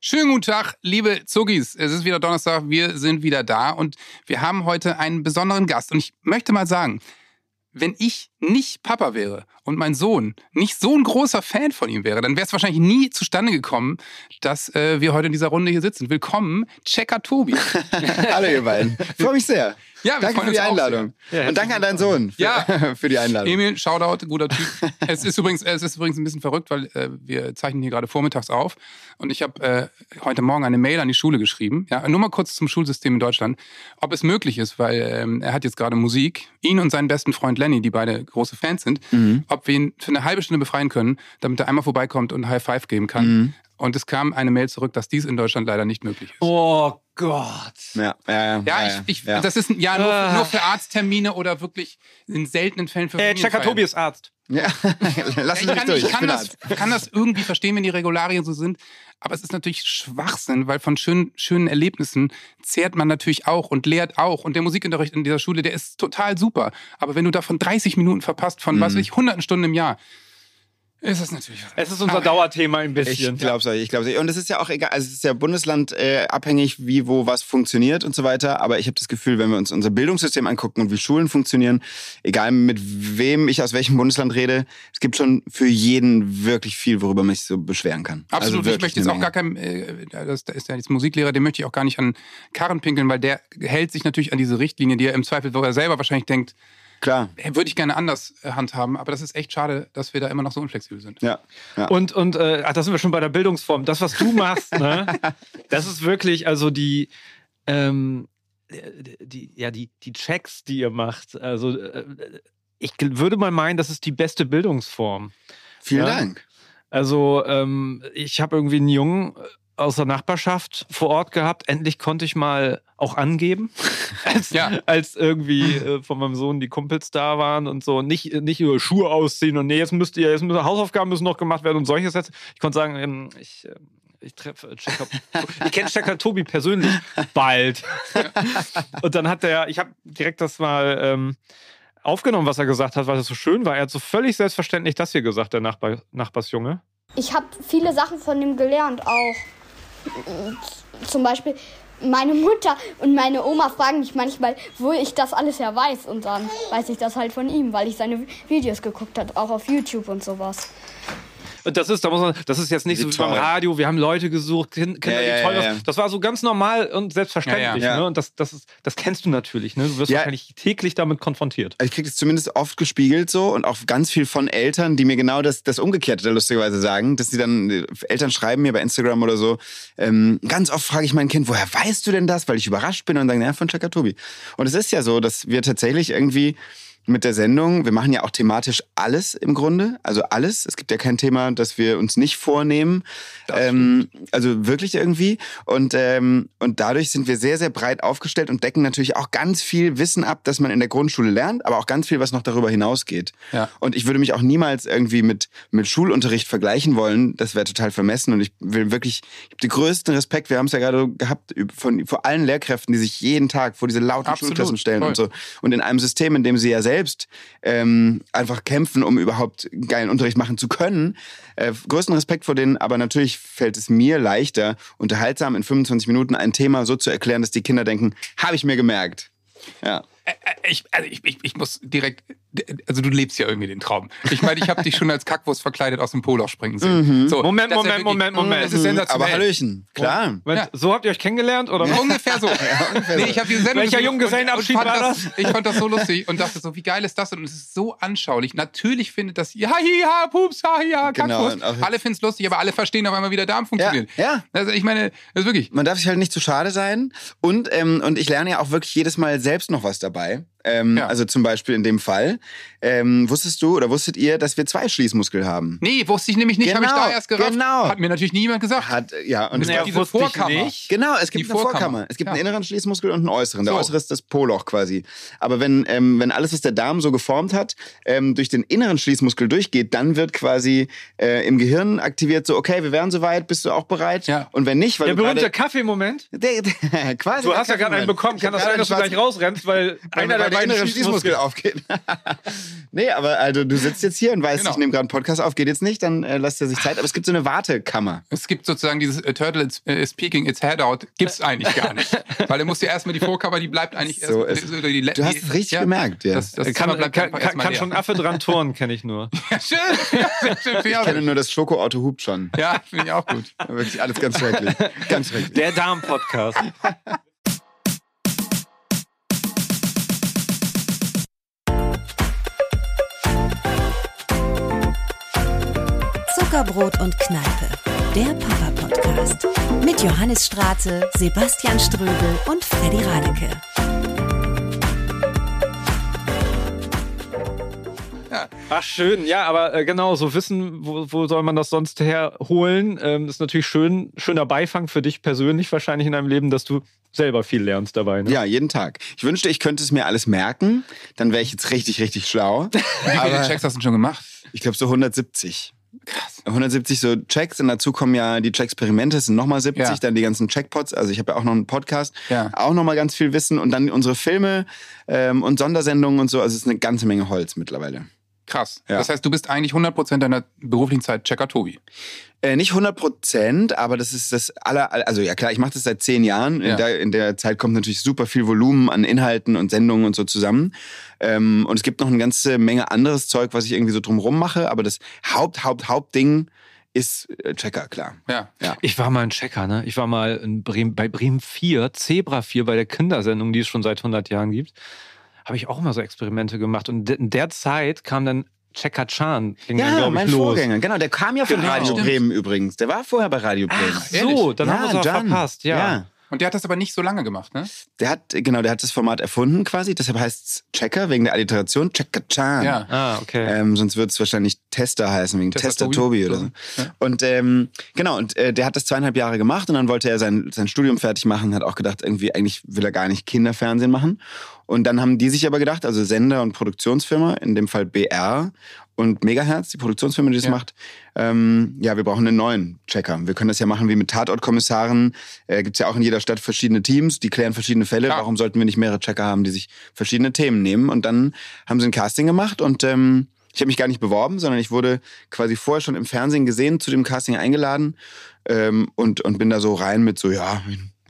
Schönen guten Tag, liebe Zuggis. Es ist wieder Donnerstag, wir sind wieder da und wir haben heute einen besonderen Gast. Und ich möchte mal sagen, wenn ich nicht Papa wäre und mein Sohn nicht so ein großer Fan von ihm wäre, dann wäre es wahrscheinlich nie zustande gekommen, dass äh, wir heute in dieser Runde hier sitzen. Willkommen, Checker Tobi. Hallo ihr beiden. Freue mich sehr. Ja, wir danke für die Einladung. sehr. Und danke an deinen Sohn für, Ja. für die Einladung. Emil, Shoutout, guter Typ. es ist übrigens, es ist übrigens ein bisschen verrückt, weil äh, wir zeichnen hier gerade vormittags auf und ich habe äh, heute Morgen eine Mail an die Schule geschrieben. Ja, nur mal kurz zum Schulsystem in Deutschland, ob es möglich ist, weil ähm, er hat jetzt gerade Musik, ihn und seinen besten Freund Lenny, die beide große Fans sind, Mhm. ob wir ihn für eine halbe Stunde befreien können, damit er einmal vorbeikommt und High Five geben kann. Mhm. Und es kam eine Mail zurück, dass dies in Deutschland leider nicht möglich ist. Oh Gott. Ja, ja, ja. Ja, ich, ich, ja. das ist ja nur, Ah. nur für Arzttermine oder wirklich in seltenen Fällen für Äh, Familienfeiern. Tobi ist Arzt. ja. Lass Ich mich kann, durch. ich, kann das, kann das irgendwie verstehen, wenn die Regularien so sind. Aber es ist natürlich Schwachsinn, weil von schönen, schönen Erlebnissen zehrt man natürlich auch und lehrt auch. Und der Musikunterricht in dieser Schule, der ist total super. Aber wenn du davon 30 Minuten verpasst, von was weiß ich, hunderten Stunden im Jahr, ist das natürlich. Es ist unser Aber- Dauerthema ein Ich bisschen. glaub's euch, ich glaub's euch. Und es ist ja auch egal, also es ist ja Bundesland äh, abhängig, wie, wo was funktioniert und so weiter. Aber ich habe das Gefühl, wenn wir uns unser Bildungssystem angucken und wie Schulen funktionieren, egal mit wem ich aus welchem Bundesland rede, es gibt schon für jeden wirklich viel, worüber man sich so beschweren kann. Absolut, Also ich möchte jetzt auch gar kein, äh, das da ist ja jetzt Musiklehrer, den möchte ich auch gar nicht an Karren pinkeln, weil der hält sich natürlich an diese Richtlinie, die er im Zweifel, wo er selber wahrscheinlich denkt, Klar, äh, würde ich gerne anders äh, handhaben, aber das ist echt schade, dass wir da immer noch so unflexibel sind. ja. ja. Und, und äh, ach, da sind wir schon bei der Bildungsform. Das, was du machst, ne, das ist wirklich, also die, ähm, die, ja, die, die Checks, die ihr macht. Also äh, ich würde mal meinen, das ist die beste Bildungsform. Vielen ja. Dank. Also ähm, ich habe irgendwie einen Jungen äh, aus der Nachbarschaft vor Ort gehabt. Endlich konnte ich mal auch angeben, als, Ja. als irgendwie äh, von meinem Sohn die Kumpels da waren und so. Nicht, nicht nur Schuhe ausziehen und nee, jetzt müsst ihr, jetzt müssen Hausaufgaben müssen noch gemacht werden und solche Sätze. Ich konnte sagen, ähm, ich, ähm, ich treffe Checker. ich kenne Checker Tobi persönlich bald. und dann hat der, ich habe direkt das mal ähm, aufgenommen, was er gesagt hat, weil das so schön war. Er hat so völlig selbstverständlich das hier gesagt, der Nachbar, Nachbarsjunge. Ich habe viele Sachen von ihm gelernt auch. Zum Beispiel meine Mutter und meine Oma fragen mich manchmal, wo ich das alles ja weiß. Und dann weiß ich das halt von ihm, weil ich seine Videos geguckt habe, auch auf YouTube und sowas. Und das ist, da muss man, das ist jetzt nicht Wie so wie beim. Radio, wir haben Leute gesucht, Kinder, Ja, die ja, toll ja. Das war so ganz normal und selbstverständlich. Ne? Und das, das, ist, das kennst du natürlich. Ne? Du wirst Ja. wahrscheinlich täglich damit konfrontiert. Ich kriege das zumindest oft gespiegelt so und auch ganz viel von Eltern, die mir genau das, das Umgekehrte da lustigerweise sagen, dass sie dann, Eltern schreiben mir bei Instagram oder so, ähm, ganz oft frage ich mein Kind, woher weißt du denn das? Weil ich überrascht bin und sagen, ja, von Chaka Tobi. Und es ist ja so, dass wir tatsächlich irgendwie mit der Sendung, wir machen ja auch thematisch alles im Grunde, also alles. Es gibt ja kein Thema, das wir uns nicht vornehmen. Ähm, also wirklich irgendwie. Und, ähm, und dadurch sind wir sehr, sehr breit aufgestellt und decken natürlich auch ganz viel Wissen ab, das man in der Grundschule lernt, aber auch ganz viel, was noch darüber hinausgeht. Ja. Und ich würde mich auch niemals irgendwie mit, mit Schulunterricht vergleichen wollen. Das wäre total vermessen. Und ich will wirklich, ich habe den größten Respekt, wir haben es ja gerade gehabt, von, vor allen Lehrkräften, die sich jeden Tag vor diese lauten Absolut, Schulklassen stellen voll. und so. Und in einem System, in dem sie ja selbst ähm, einfach kämpfen, um überhaupt geilen Unterricht machen zu können. Äh, größten Respekt vor denen, aber natürlich fällt es mir leichter, unterhaltsam in 25 Minuten ein Thema so zu erklären, dass die Kinder denken, habe ich mir gemerkt. Ja. Äh, Ich, also ich, ich, ich muss direkt, also du lebst ja irgendwie den Traum. Ich meine, ich habe dich schon als Kackwurst verkleidet aus dem Poloch springen sehen. So, Moment, das ist ja Moment, Moment, Moment. Das ist sensationell. Aber Hallöchen, klar. Moment, Ja. So habt ihr euch kennengelernt? Oder? was? Ungefähr so. nee, ich habe diese Sendung Welcher gesehen Junggesellenabschied war das? Ich fand das so lustig und dachte so, wie geil ist das? Und es ist so anschaulich. Natürlich findet das, ja, ja, pups, ja, ja, Genau, Kackwurst. auch- alle finden es lustig, aber alle verstehen auf einmal, wie der Darm funktioniert. Ja, ja. Also ich meine, das ist wirklich. Man darf sich halt nicht zu schade sein. Und, ähm, und ich lerne ja auch wirklich jedes Mal selbst noch was dabei. dabei. Ähm, Ja. Also zum Beispiel in dem Fall. Ähm, wusstest du oder wusstet ihr, dass wir zwei Schließmuskel haben? Nee, wusste ich nämlich nicht, habe ich Genau, da erst gerafft. genau. Hat mir natürlich niemand gesagt. Hat, ja, und Es es gibt diese Vorkammer. nicht. Genau, es Die gibt eine Vorkammer. Vorkammer. Es gibt Ja. einen inneren Schließmuskel und einen äußeren. Der So. äußere ist das Poloch quasi. Aber wenn, ähm, wenn alles, was der Darm so geformt hat, ähm, durch den inneren Schließmuskel durchgeht, dann wird quasi äh, im Gehirn aktiviert so, okay, wir wären soweit, bist du auch bereit? Ja. Und wenn nicht, weil Der du berühmte. Kaffee-Moment? Der, der, quasi Du hast ja gerade einen bekommen. Ich Kann das sein, dass du gleich rausrennst, weil einer der Schießmuskel. Schießmuskel aufgeht. nee, aber also du sitzt jetzt hier und weißt, Genau. ich nehme gerade einen Podcast auf, geht jetzt nicht, dann äh, lasst er sich Zeit. Aber es gibt so eine Wartekammer. Es gibt sozusagen dieses äh, Turtle is, äh, is peeking its head out, gibt's eigentlich gar nicht. Weil er muss ja erstmal die Vorkammer, die bleibt eigentlich So erst. ist- die, die, die, Du hast es richtig gemerkt, ja. Das, das kann, Zimmer bleibt kann, kann, kann schon Affe dran turnen, kenne ich nur. Ja, schön. Ja, sehr schön Ich kenne nur das Schokoauto hupt schon. Ja, finde ich auch gut. Wirklich alles ganz schrecklich. Ganz schrecklich. Der Darm-Podcast. Zuckerbrot und Kneipe, der Papa-Podcast. Mit Johannes Straße, Sebastian Ströbel und Freddy Radeke. Ach schön, ja, aber äh, genau, so wissen, wo, wo soll man das sonst herholen? Ähm, ist natürlich schön, schöner Beifang für dich persönlich wahrscheinlich in deinem Leben, dass du selber viel lernst dabei. Ne? Ja, jeden Tag. Ich wünschte, ich könnte es mir alles merken. Dann wäre ich jetzt richtig, richtig schlau. Wie viele Checks hast du denn schon gemacht? ich glaube so 170. Krass. 170 so Checks und dazu kommen ja die Checksperimente, es sind nochmal 70, Ja. dann die ganzen Checkpots, also ich habe ja auch noch einen Podcast, Ja. auch nochmal ganz viel Wissen und dann unsere Filme ähm, und Sondersendungen und so, also es ist eine ganze Menge Holz mittlerweile. Krass. Ja. Das heißt, du bist eigentlich 100% deiner beruflichen Zeit Checker Tobi. Äh, nicht 100 Prozent, aber das ist das aller, also ja klar, ich mache das seit zehn Jahren. Ja. In, der, in der Zeit kommt natürlich super viel Volumen an Inhalten und Sendungen und so zusammen. Ähm, und es gibt noch eine ganze Menge anderes Zeug, was ich irgendwie so drumrum mache, aber das Haupt, Haupt, Hauptding ist äh, Checker, klar. Ja. Ich war mal ein Checker, ne? Ich war mal in Bremen, bei Bremen 4, Zebra 4, bei der Kindersendung, die es schon seit 100 Jahren gibt. Habe ich auch mal so Experimente gemacht. Und in der Zeit kam dann Checker Chan, ging dann, Ja, ich, mein los. Vorgänger, genau, der kam ja von Genau. Radio. Bremen übrigens. Der war vorher bei Radio Bremen. Ach so, dann haben wir es auch Jan. verpasst, ja. Und der hat das aber nicht so lange gemacht, ne? Der hat, genau, der hat das Format erfunden quasi, deshalb heißt es Checker, wegen der Alliteration, Checker Chan. Ja. Ah, okay. Ähm, sonst würde es wahrscheinlich Tester heißen, wegen Tester Tester, Tobi. Tobi oder so. Ja. Und ähm, genau, und äh, der hat das zweieinhalb Jahre gemacht und dann wollte er sein, sein Studium fertig machen, hat auch gedacht, irgendwie eigentlich will er gar nicht Kinderfernsehen machen. Und dann haben die sich aber gedacht, also Sender und Produktionsfirma, in dem Fall BR und Megahertz, die Produktionsfirma, die das Ja. macht, ähm, ja, wir brauchen einen neuen Checker. Wir können das ja machen wie mit Tatortkommissaren. Äh, Gibt es ja auch in jeder Stadt verschiedene Teams, die klären verschiedene Fälle. Klar. Warum sollten wir nicht mehrere Checker haben, die sich verschiedene Themen nehmen? Und dann haben sie ein Casting gemacht und ähm, ich habe mich gar nicht beworben, sondern ich wurde quasi vorher schon im Fernsehen gesehen, zu dem Casting eingeladen ähm, und, und bin da so rein mit so, ja,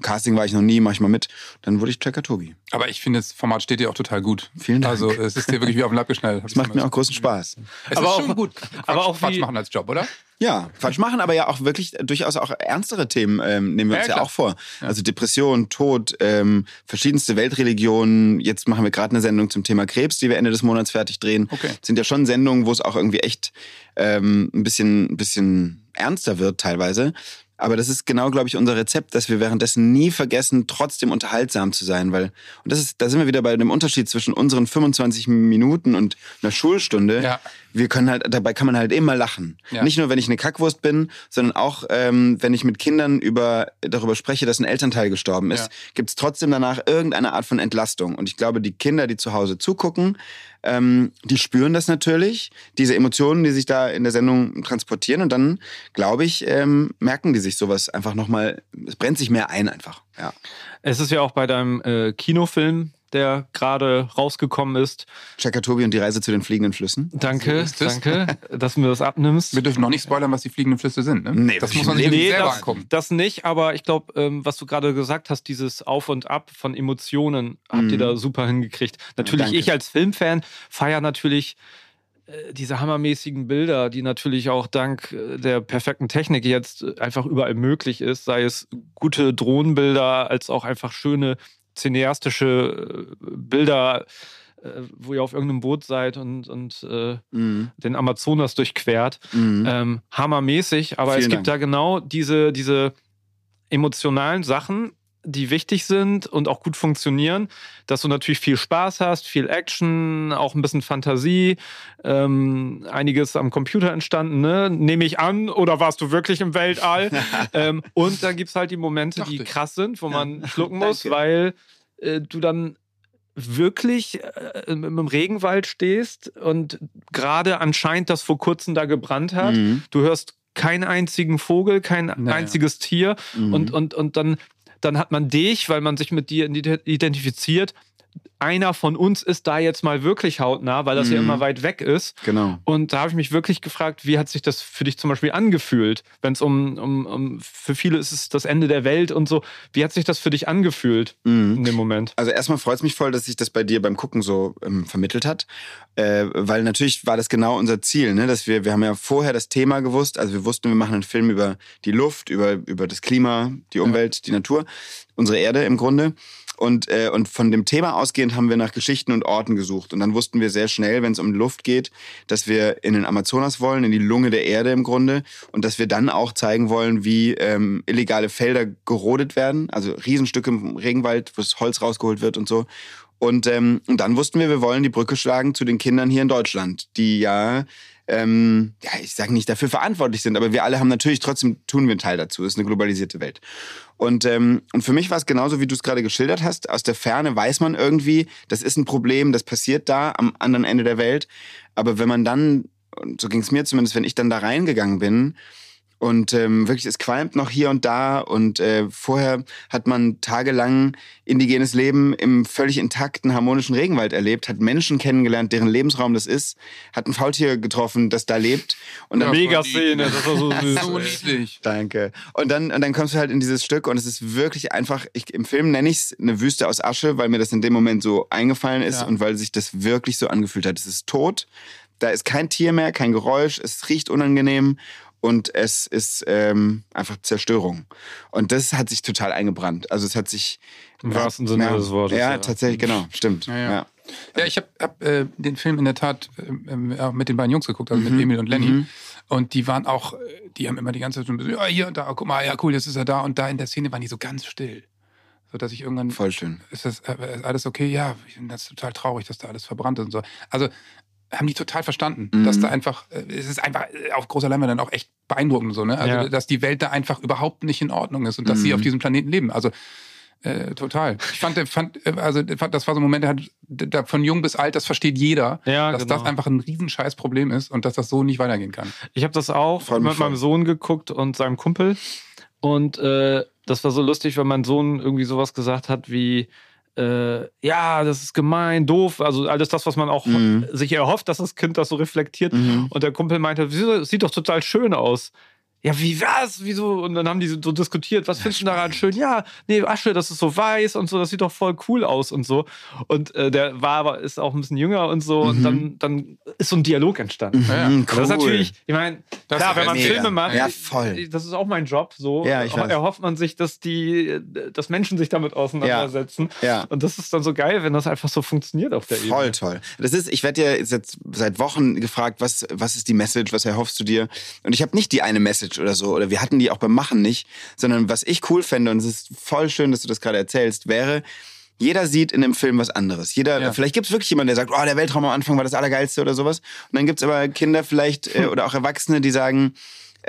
Casting war ich noch nie, mach ich mal mit. Dann wurde ich Checker Tobi. Aber ich finde, das Format steht dir auch total gut. Vielen Dank. Also, es ist dir wirklich wie auf den Lapp geschnallt. Das macht mir auch großen Spaß. Es Aber ist auch- schon gut. aber Quatsch- auch Quatsch machen als Job, oder? Ja, Quatsch machen, aber ja auch wirklich durchaus auch ernstere Themen ähm, nehmen wir Ja, uns ja, klar. auch vor. Also Depression, Tod, ähm, verschiedenste Weltreligionen. Jetzt machen wir gerade eine Sendung zum Thema Krebs, die wir Ende des Monats fertig drehen. Okay. Sind ja schon Sendungen, wo es auch irgendwie echt ähm, ein bisschen, ein bisschen ernster wird teilweise. Aber das ist genau, glaube ich, unser Rezept, dass wir währenddessen nie vergessen, trotzdem unterhaltsam zu sein. Weil, und das ist, da sind wir wieder bei dem Unterschied zwischen unseren 25 Minuten und einer Schulstunde. Ja. Wir können halt, dabei kann man halt immer lachen. Ja. Nicht nur, wenn ich eine Kackwurst bin, sondern auch, ähm, wenn ich mit Kindern über, darüber spreche, dass ein Elternteil gestorben ist, Ja. gibt es trotzdem danach irgendeine Art von Entlastung. Und ich glaube, die Kinder, die zu Hause zugucken, ähm, die spüren das natürlich, diese Emotionen, die sich da in der Sendung transportieren. Und dann, glaube ich, ähm, merken die sich sowas einfach nochmal, es brennt sich mehr ein einfach. Ja. Es ist ja auch bei deinem äh, Kinofilm, der gerade rausgekommen ist. Checker Tobi und die Reise zu den fliegenden Flüssen. Danke, So danke, dass du mir das abnimmst. Wir dürfen noch nicht spoilern, was die fliegenden Flüsse sind. Ne? Nee, das muss man ich- sich Nee, selber das, angucken. das nicht, aber ich glaube, ähm, was du gerade gesagt hast, dieses Auf und Ab von Emotionen, habt ihr Mhm. da super hingekriegt. Natürlich, danke. ich als Filmfan feiere natürlich äh, diese hammermäßigen Bilder, die natürlich auch dank äh, der perfekten Technik jetzt einfach überall möglich ist, sei es gute Drohnenbilder, als auch einfach schöne cineastische äh, Bilder, äh, wo ihr auf irgendeinem Boot seid und, und äh, Mhm. den Amazonas durchquert Mhm. ähm, hammermäßig, aber es Vielen gibt Dank. da genau diese, diese emotionalen Sachen, die wichtig sind und auch gut funktionieren, dass du natürlich viel Spaß hast, viel Action, auch ein bisschen Fantasie, ähm, einiges am Computer entstanden, ne? nehme ich an, oder warst du wirklich im Weltall? ähm, und dann gibt es halt die Momente, Dachte die ich. krass sind, wo man schlucken muss, weil äh, du dann wirklich äh, im, im Regenwald stehst und gerade anscheinend das vor kurzem da gebrannt hat. Mhm. Du hörst keinen einzigen Vogel, kein Naja. einziges Tier Mhm. und, und, und dann, dann hat man dich, weil man sich mit dir ident- identifiziert, einer von uns ist da jetzt mal wirklich hautnah, weil das ja Mhm. immer weit weg ist. Genau. Und da habe ich mich wirklich gefragt, wie hat sich das für dich zum Beispiel angefühlt? Wenn es um, um, um, für viele ist es das Ende der Welt und so. Wie hat sich das für dich angefühlt Mhm. in dem Moment? Also erstmal freut es mich voll, dass sich das bei dir beim Gucken so ähm, vermittelt hat, äh, weil natürlich war das genau unser Ziel, ne? dass wir, wir haben ja vorher das Thema gewusst, also wir wussten, wir machen einen Film über die Luft, über, über das Klima, die Umwelt, die Natur, unsere Erde im Grunde. Und, äh, und von dem Thema ausgehend haben wir nach Geschichten und Orten gesucht. Und dann wussten wir sehr schnell, wenn es um Luft geht, dass wir in den Amazonas wollen, in die Lunge der Erde im Grunde. Und dass wir dann auch zeigen wollen, wie ähm, illegale Felder gerodet werden. Also Riesenstücke im Regenwald, wo das Holz rausgeholt wird und so. Und, ähm, und dann wussten wir, wir wollen die Brücke schlagen zu den Kindern hier in Deutschland, die ja, ähm, ja, ich sage nicht dafür verantwortlich sind, aber wir alle haben natürlich trotzdem tun wir einen Teil dazu. Es ist eine globalisierte Welt. Und, ähm, und für mich war es genauso, wie du es gerade geschildert hast. Aus der Ferne weiß man irgendwie, das ist ein Problem, das passiert da am anderen Ende der Welt. Aber wenn man dann, und so ging es mir zumindest, wenn ich dann da reingegangen bin, und ähm, wirklich, es qualmt noch hier und da. Und äh, vorher hat man tagelang indigenes Leben im völlig intakten, harmonischen Regenwald erlebt, hat Menschen kennengelernt, deren Lebensraum das ist, hat ein Faultier getroffen, das da lebt. Und dann, Ja, Mega Szene, das war so süß. So niedlich. Danke. Und dann, und dann kommst du halt in dieses Stück und es ist wirklich einfach, ich, im Film nenne ich es eine Wüste aus Asche, weil mir das in dem Moment so eingefallen ist Ja. und weil sich das wirklich so angefühlt hat. Es ist tot, da ist kein Tier mehr, kein Geräusch, es riecht unangenehm und es ist ähm, einfach Zerstörung. Und das hat sich total eingebrannt. Also es hat sich... Im wahrsten Sinne ja, des Wortes, Ja, ja. tatsächlich, genau, stimmt. Ja, ja. ja. Ja, ich habe hab, äh, den Film in der Tat äh, äh, auch mit den beiden Jungs geguckt, also Mhm. mit Emil und Lenny. Und die waren auch, äh, die haben immer die ganze Zeit so ein bisschen, ja, hier, da, guck mal, ja, cool, jetzt ist er da. Und da in der Szene waren die so ganz still. So dass ich irgendwann, Voll schön. ist das äh, ist alles okay? Ja, ich finde das total traurig, dass da alles verbrannt ist und so. Also haben die total verstanden, Mhm. dass da einfach, äh, es ist einfach äh, auf großer Leinwand dann auch echt beeindruckend so, ne? Also, Ja. dass die Welt da einfach überhaupt nicht in Ordnung ist und dass sie Mhm. auf diesem Planeten leben. Also, äh, total. Ich fand, fand, äh, also das war so ein Moment, der hat, der, von jung bis alt, das versteht jeder, Ja, dass genau. das einfach ein riesenscheiß Problem ist und dass das so nicht weitergehen kann. Ich habe das auch mich mit meinem voll. Sohn geguckt und seinem Kumpel. Und äh, das war so lustig, weil mein Sohn irgendwie sowas gesagt hat wie, äh, ja, das ist gemein, doof. Also alles das, was man auch Mhm. sich erhofft, dass das Kind das so reflektiert. Mhm. Und der Kumpel meinte, "Wieso? das sieht doch total schön aus. Ja, wie was? Wieso? Und dann haben die so diskutiert, was findest du daran schön? Ja, nee, Asche, das ist so weiß und so, das sieht doch voll cool aus und so. Und äh, der war aber, ist auch ein bisschen jünger und so. Und dann, dann ist so ein Dialog entstanden. Ja, Mhm, Und Das ist natürlich, ich meine, klar, wenn man mega. Filme macht, Ja, voll. das ist auch mein Job, so Ja, ich weiß. erhofft man sich, dass die, dass Menschen sich damit auseinandersetzen. Ja. Und das ist dann so geil, wenn das einfach so funktioniert auf der Voll Ebene. toll. Das ist, ich werde ja jetzt seit Wochen gefragt, was, was ist die Message, was erhoffst du dir? Und ich habe nicht die eine Message oder so, oder wir hatten die auch beim Machen nicht, sondern was ich cool fände, und es ist voll schön, dass du das gerade erzählst, wäre, jeder sieht in dem Film was anderes. Jeder, Ja. vielleicht gibt es wirklich jemanden, der sagt, oh, der Weltraum am Anfang war das Allergeilste oder sowas. Und dann gibt es aber Kinder vielleicht äh, oder auch Erwachsene, die sagen,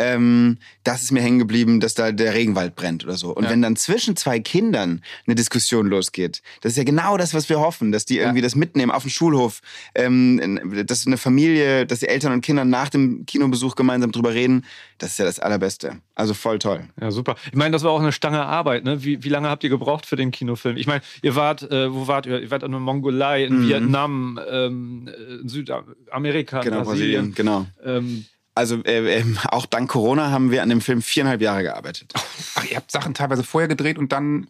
ähm, das ist mir hängen geblieben, dass da der Regenwald brennt oder so. Und Ja. wenn dann zwischen zwei Kindern eine Diskussion losgeht, das ist ja genau das, was wir hoffen, dass die irgendwie das mitnehmen auf dem Schulhof, ähm, dass eine Familie, dass die Eltern und Kinder nach dem Kinobesuch gemeinsam drüber reden, das ist ja das Allerbeste. Also voll toll. Ja, super. Ich meine, das war auch eine Stange Arbeit. Ne? Wie, wie lange habt ihr gebraucht für den Kinofilm? Ich meine, ihr wart, äh, wo wart ihr? Ihr wart in der Mongolei, in Mhm. Vietnam, ähm, in Südamerika, Genau, Brasilien. Brasilien, genau. Ähm, Also äh, ähm, auch dank Corona haben wir an dem Film viereinhalb Jahre gearbeitet. Ach, ihr habt Sachen teilweise vorher gedreht und dann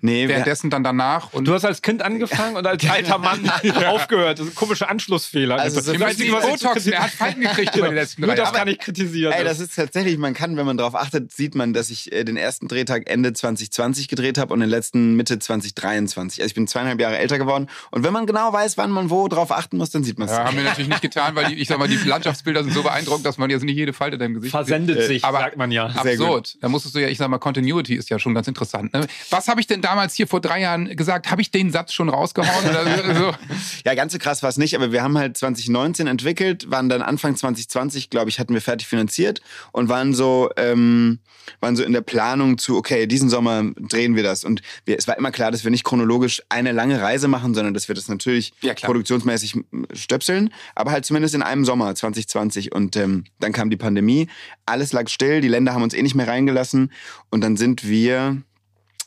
Nee, wir, währenddessen dann danach. Und du hast als Kind angefangen und als alter Mann aufgehört. Das ist ein komischer Anschlussfehler. Also so- das Ihr Einzige, was Botox, der hat Falten gekriegt über die letzten Nur das Jahre. kann ich kritisieren. Ey, das ist tatsächlich, man kann, wenn man darauf achtet, sieht man, dass ich äh, den ersten Drehtag Ende 2020 gedreht habe und den letzten Mitte 2023. Also ich bin zweieinhalb Jahre älter geworden. Und wenn man genau weiß, wann man wo drauf achten muss, dann sieht man es. Ja, haben wir natürlich nicht getan, weil die, ich sag mal, die Landschaftsbilder sind so beeindruckend, dass man jetzt nicht jede Falte deinem Gesicht versendet sieht. sich, aber sagt man ja. Sehr gut. Absurd. Da musstest du ja, ich sag mal, Continuity ist ja schon ganz interessant. Ne? Was habe ich denn damals hier vor drei Jahren gesagt? Habe ich den Satz schon rausgehauen? Oder so? Ja, ganz so krass war es nicht, aber wir haben halt 2019 entwickelt, waren dann Anfang 2020, glaube ich, hatten wir fertig finanziert und waren so, ähm, waren so in der Planung zu, okay, diesen Sommer drehen wir das. Und wir, es war immer klar, dass wir nicht chronologisch eine lange Reise machen, sondern dass wir das natürlich Ja, produktionsmäßig stöpseln, aber halt zumindest in einem Sommer 2020. Und ähm, dann kam die Pandemie, alles lag still, die Länder haben uns eh nicht mehr reingelassen und dann sind wir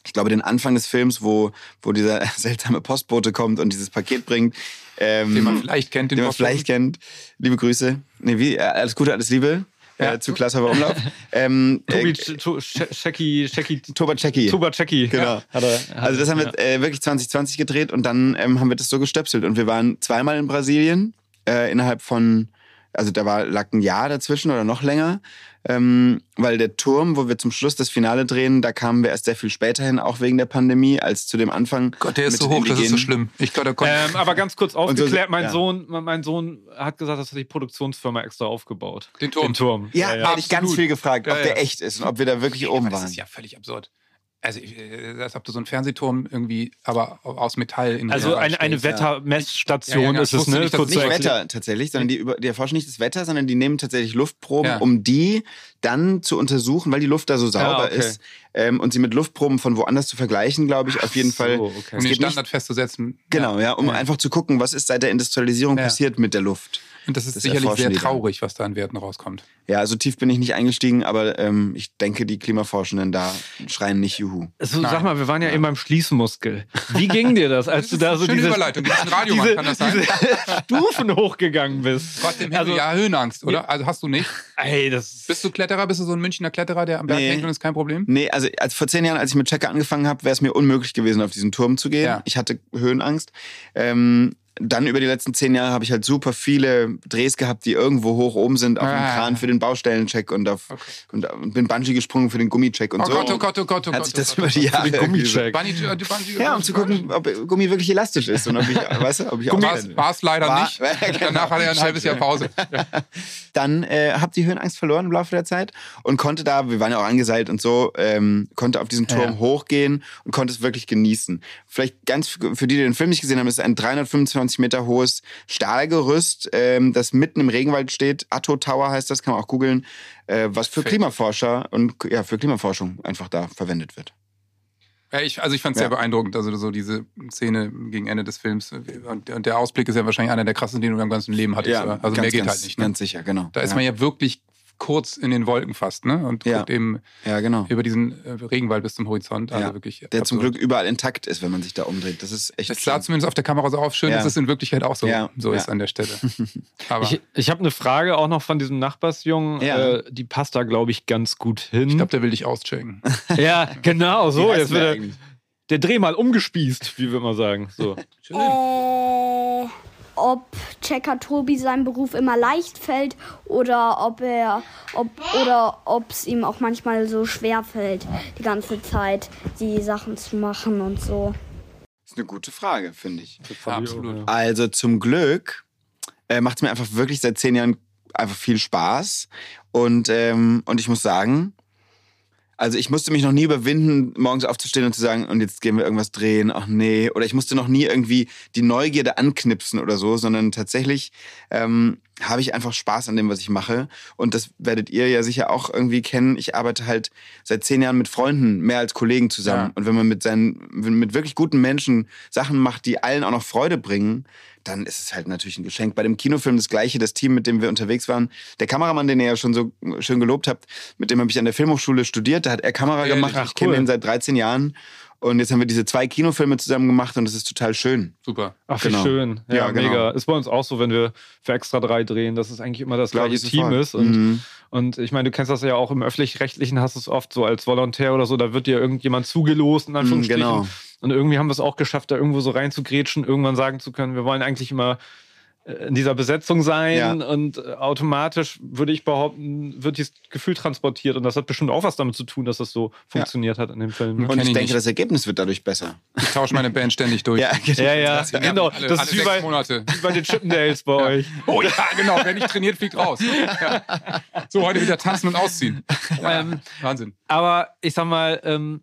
ich glaube, den Anfang des Films, wo, wo dieser seltsame Postbote kommt und dieses Paket bringt. Ähm, Den man vielleicht kennt, den den man vielleicht kennt. Liebe Grüße. Nee, wie? Äh, Alles Gute, alles Liebe. Ja. Äh, zu Klaas Häufer Umlauf. ähm, Tobi äh, Ch- To- Ch- Checki, Checki, Tobaceki. Tobaceki. Genau. Hat er, Also das haben wir ja. äh, wirklich 2020 gedreht und dann ähm, haben wir das so gestöpselt. Und wir waren zweimal in Brasilien äh, innerhalb von, also da war, lag ein Jahr dazwischen oder noch länger. Ähm, weil der Turm, wo wir zum Schluss das Finale drehen, da kamen wir erst sehr viel später hin, auch wegen der Pandemie, als zu dem Anfang. Gott, der ist so hoch, das ist so Indigenen. schlimm. Ich glaube, kommt. Ähm, aber ganz kurz so- aufgeklärt, mein, ja. Sohn, mein Sohn hat gesagt, das hat die Produktionsfirma extra aufgebaut. Den Turm. Den Turm. Ja, ja, da hätte ich ganz viel gefragt, ob Ja, der ja. echt ist und ob wir da wirklich oben aber das waren. ist ja völlig absurd. Also, ich- äh, als ob du so einen Fernsehturm irgendwie, aber aus Metall in Also eine, eine. Wettermessstation Ja, ja, ja, ist es, ne? nicht, zu Nicht. Wetter tatsächlich, sondern die, über, die erforschen nicht das Wetter, sondern die nehmen tatsächlich Luftproben, Ja. um die dann zu untersuchen, weil die Luft da so sauber okay. ist ähm, und sie mit Luftproben von woanders zu vergleichen, glaube ich, auf jeden so, Fall. okay. Um den geht nicht- Standard festzusetzen. Genau, ja, um Ja. einfach zu gucken, was ist seit der Industrialisierung Ja. passiert mit der Luft. Und das ist Das sicherlich sehr traurig, was da an Werten rauskommt. Ja, so tief bin ich nicht eingestiegen, aber ähm, ich denke, die Klimaforschenden da schreien nicht Juhu. So, Nein. sag mal, wir waren ja eben beim Schließmuskel. Wie ging dir das, als du da so Schöne diese, Überleitung. Ein Radiomann, diese, kann das sein? diese Stufen hochgegangen bist? Gott im Himmel, Also- ja, Höhenangst, oder? Also hast du nicht? Ey, das Bist du Kletterer? Bist du so ein Münchner Kletterer, der am Berg Nee. hängt und ist kein Problem? Nee, also als vor zehn Jahren, als ich mit Checker angefangen habe, wäre es mir unmöglich gewesen, auf diesen Turm zu gehen. Ja. Ich hatte Höhenangst. Ähm, dann über die letzten zehn Jahre habe ich halt super viele Drehs gehabt, die irgendwo hoch oben sind, auf dem Ah. Kran für den Baustellencheck und, auf, Okay. und, und bin Bungee gesprungen für den Gummicheck und Oh so. Gott, oh Gott, oh Gott, oh Hat Gott. sich oh das Gott, über oh die. Jahre den Gummicheck. Bunny, äh, Ja, um zu gucken, ob Gummi wirklich elastisch ist und ob ich, weißt du, ob ich War auch es leider War- nicht. Genau. Danach hat er ein halbes Jahr Pause. dann äh, habe die Höhenangst verloren im Laufe der Zeit und konnte da, wir waren ja auch angeseilt und so, ähm, konnte auf diesen Turm Ja. hochgehen und konnte es wirklich genießen. Vielleicht ganz für für die, die den Film nicht gesehen haben, ist ein 325 Meter hohes Stahlgerüst, ähm, das mitten im Regenwald steht. Atto Tower heißt das, kann man auch googeln, äh, was für. Klimaforscher und ja, für Klimaforschung einfach da verwendet wird. Ja, ich, also ich fand es Ja. sehr beeindruckend, also so diese Szene gegen Ende des Films. Und, und der Ausblick ist ja wahrscheinlich einer der krassesten, den du im ganzen Leben hattest. oder? also ganz, mehr geht ganz, halt nicht. Ne? Ganz sicher, genau. Da ist ja. man ja wirklich kurz in den Wolken fast, ne? Und Ja. guckt eben ja, genau. über diesen äh, Regenwald bis zum Horizont. Also Ja. wirklich. Der zum absurd. Glück überall intakt ist, wenn man sich da umdreht. Das ist echt Das schön. sah zumindest auf der Kamera so auf. Schön, Ja. dass es in Wirklichkeit auch so, Ja. so ist an der Stelle. Aber Ich, ich, ich habe eine Frage auch noch von diesem Nachbarsjungen. Ja. Äh, die passt da, glaube ich, ganz gut hin. glaube, der will dich auschecken. ja, genau, so. Jetzt der wird der, der Dreh mal umgespießt, wie wir mal sagen. So. Äh, ob Checker Tobi seinem Beruf immer leicht fällt oder ob er ob oder ob es ihm auch manchmal so schwer fällt, die ganze Zeit die Sachen zu machen und so. Das ist eine gute Frage, finde ich. Absolut. Also zum Glück äh, macht es mir einfach wirklich seit zehn Jahren einfach viel Spaß. Und, ähm, und ich muss sagen, also ich musste mich noch nie überwinden, morgens aufzustehen und zu sagen, und jetzt gehen wir irgendwas drehen, ach nee. Oder ich musste noch nie irgendwie die Neugierde anknipsen oder so, sondern tatsächlich ähm, habe ich einfach Spaß an dem, was ich mache. Und das werdet ihr ja sicher auch irgendwie kennen. Ich arbeite halt seit zehn Jahren mit Freunden, mehr als Kollegen zusammen. Ja. Und wenn man mit seinen, wenn man mit wirklich guten Menschen Sachen macht, die allen auch noch Freude bringen, dann ist es halt natürlich ein Geschenk. Bei dem Kinofilm das gleiche, das Team, mit dem wir unterwegs waren. Der Kameramann, den ihr ja schon so schön gelobt habt, mit dem habe ich an der Filmhochschule studiert. Da hat er Kamera Ehrlich? gemacht. Ach, ich kenne cool. ihn seit 13 Jahren. Und jetzt haben wir diese zwei Kinofilme zusammen gemacht und das ist total schön. Super. Ach, wie Genau. schön. Ja, Ja, genau. mega. Ist bei uns auch so, wenn wir für Extra 3 drehen, dass es eigentlich immer das gleiche ich Team ist. Und, Mhm. und ich meine, du kennst das ja auch im Öffentlich-Rechtlichen, hast du es oft so als Volontär oder so, da wird dir irgendjemand zugelost, in Anführungsstrichen. genau. Und irgendwie haben wir es auch geschafft, da irgendwo so reinzugrätschen, irgendwann sagen zu können, wir wollen eigentlich immer äh, in dieser Besetzung sein Ja. und äh, automatisch würde ich behaupten, wird dieses Gefühl transportiert und das hat bestimmt auch was damit zu tun, dass das so funktioniert hat in dem Film. Und ich ich denke, nicht. das Ergebnis wird dadurch besser. Ich tausche meine Band ständig durch. Ja, Ja, ja, haben genau. Alle, Das alle ist wie bei, Monate. wie bei den Chippendales bei euch. Oh ja, genau. Wer nicht trainiert, fliegt raus. Ja. So, heute wieder tanzen und ausziehen. Ja, Ähm, Wahnsinn. Aber ich sag mal, ähm,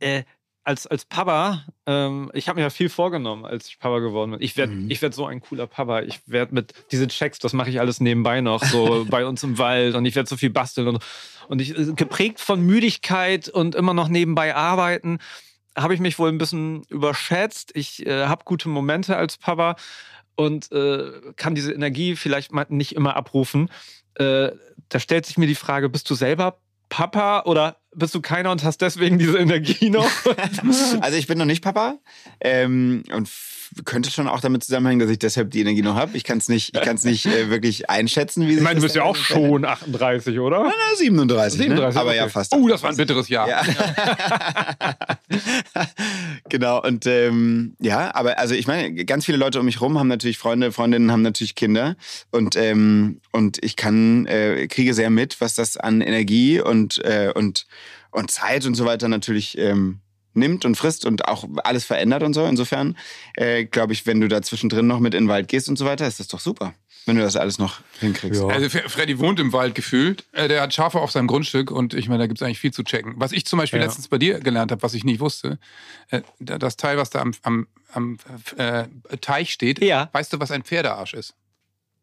äh, als, als Papa, ähm, ich habe mir ja viel vorgenommen, als ich Papa geworden bin. Ich werde Mhm. ich werd so ein cooler Papa. Ich werde mit diese Checks, das mache ich alles nebenbei noch, so bei uns im Wald und ich werde so viel basteln und, und ich äh, geprägt von Müdigkeit und immer noch nebenbei arbeiten, habe ich mich wohl ein bisschen überschätzt. Ich äh, habe gute Momente als Papa und äh, kann diese Energie vielleicht mal nicht immer abrufen. Äh, da stellt sich mir die Frage, bist du selber Papa oder bist du keiner und hast deswegen diese Energie noch? Also ich bin noch nicht Papa ähm, und könnte schon auch damit zusammenhängen, dass ich deshalb die Energie noch habe. Ich kann es nicht, ich kann's nicht äh, wirklich einschätzen, wie sich Ich meine, du bist ja auch schon 38, oder? Na, 37, 37, ne? aber okay. ja fast. Oh, das war ein bitteres Jahr. Ja. genau, und ähm, ja, aber also ich meine, ganz viele Leute um mich rum haben natürlich Freunde, Freundinnen haben natürlich Kinder und, ähm, und ich kann, äh, kriege sehr mit, was das an Energie und, äh, und, und Zeit und so weiter natürlich ähm, nimmt und frisst und auch alles verändert und so. Insofern äh, glaube ich, wenn du da zwischendrin noch mit in den Wald gehst und so weiter, ist das doch super, wenn du das alles noch hinkriegst. Ja. Also Freddy wohnt im Wald gefühlt. Äh, Der hat Schafe auf seinem Grundstück und ich meine, da gibt es eigentlich viel zu checken. Was ich zum Beispiel Ja. letztens bei dir gelernt habe, was ich nicht wusste, äh, da- das Teil, was da am, am, am äh, Teich steht, Ja. weißt du, was ein Pferdearsch ist?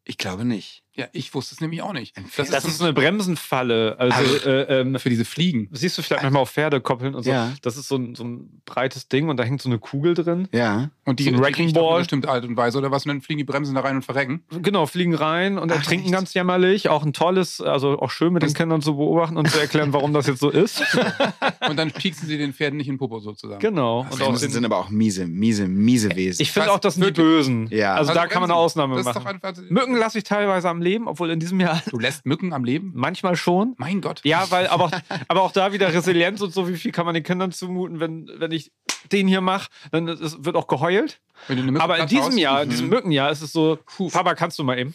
Ich glaube nicht. Ja, ich wusste es nämlich auch nicht. Das, Das ist, ist eine Bremsenfalle. Also, äh, ähm, für diese Fliegen. siehst du vielleicht manchmal auf Pferde koppeln und so. Ja. Das ist so ein, so ein breites Ding und da hängt so eine Kugel drin. Ja. Und die, So ein die Ball. bestimmte Art und Weise oder was? Und dann fliegen die Bremsen da rein und verrecken. Genau, fliegen rein und Ach, ertrinken echt? ganz jämmerlich. Auch ein tolles, also auch schön mit den Das- Kindern zu beobachten und zu erklären, warum das jetzt so ist. Und dann pieksen sie den Pferden nicht in den Popo sozusagen. genau. Und auch Bremsen den, sind aber auch miese, miese, miese Wesen. ich finde auch, das sind die? Bösen. Ja. Also, da Also kann man eine Bremsen, Ausnahme machen. Mücken lasse ich teilweise am Leben, obwohl in diesem Jahr Du lässt Mücken am Leben? manchmal schon. Mein Gott. Ja, weil, aber, auch- aber auch da wieder Resilienz und so, wie viel kann man den Kindern zumuten, wenn, wenn ich den hier mache, dann ist, es wird auch geheult. Wenn du eine Mücke Aber in diesem Jahr, in diesem Mückenjahr, ist es so, Papa, kannst du mal eben?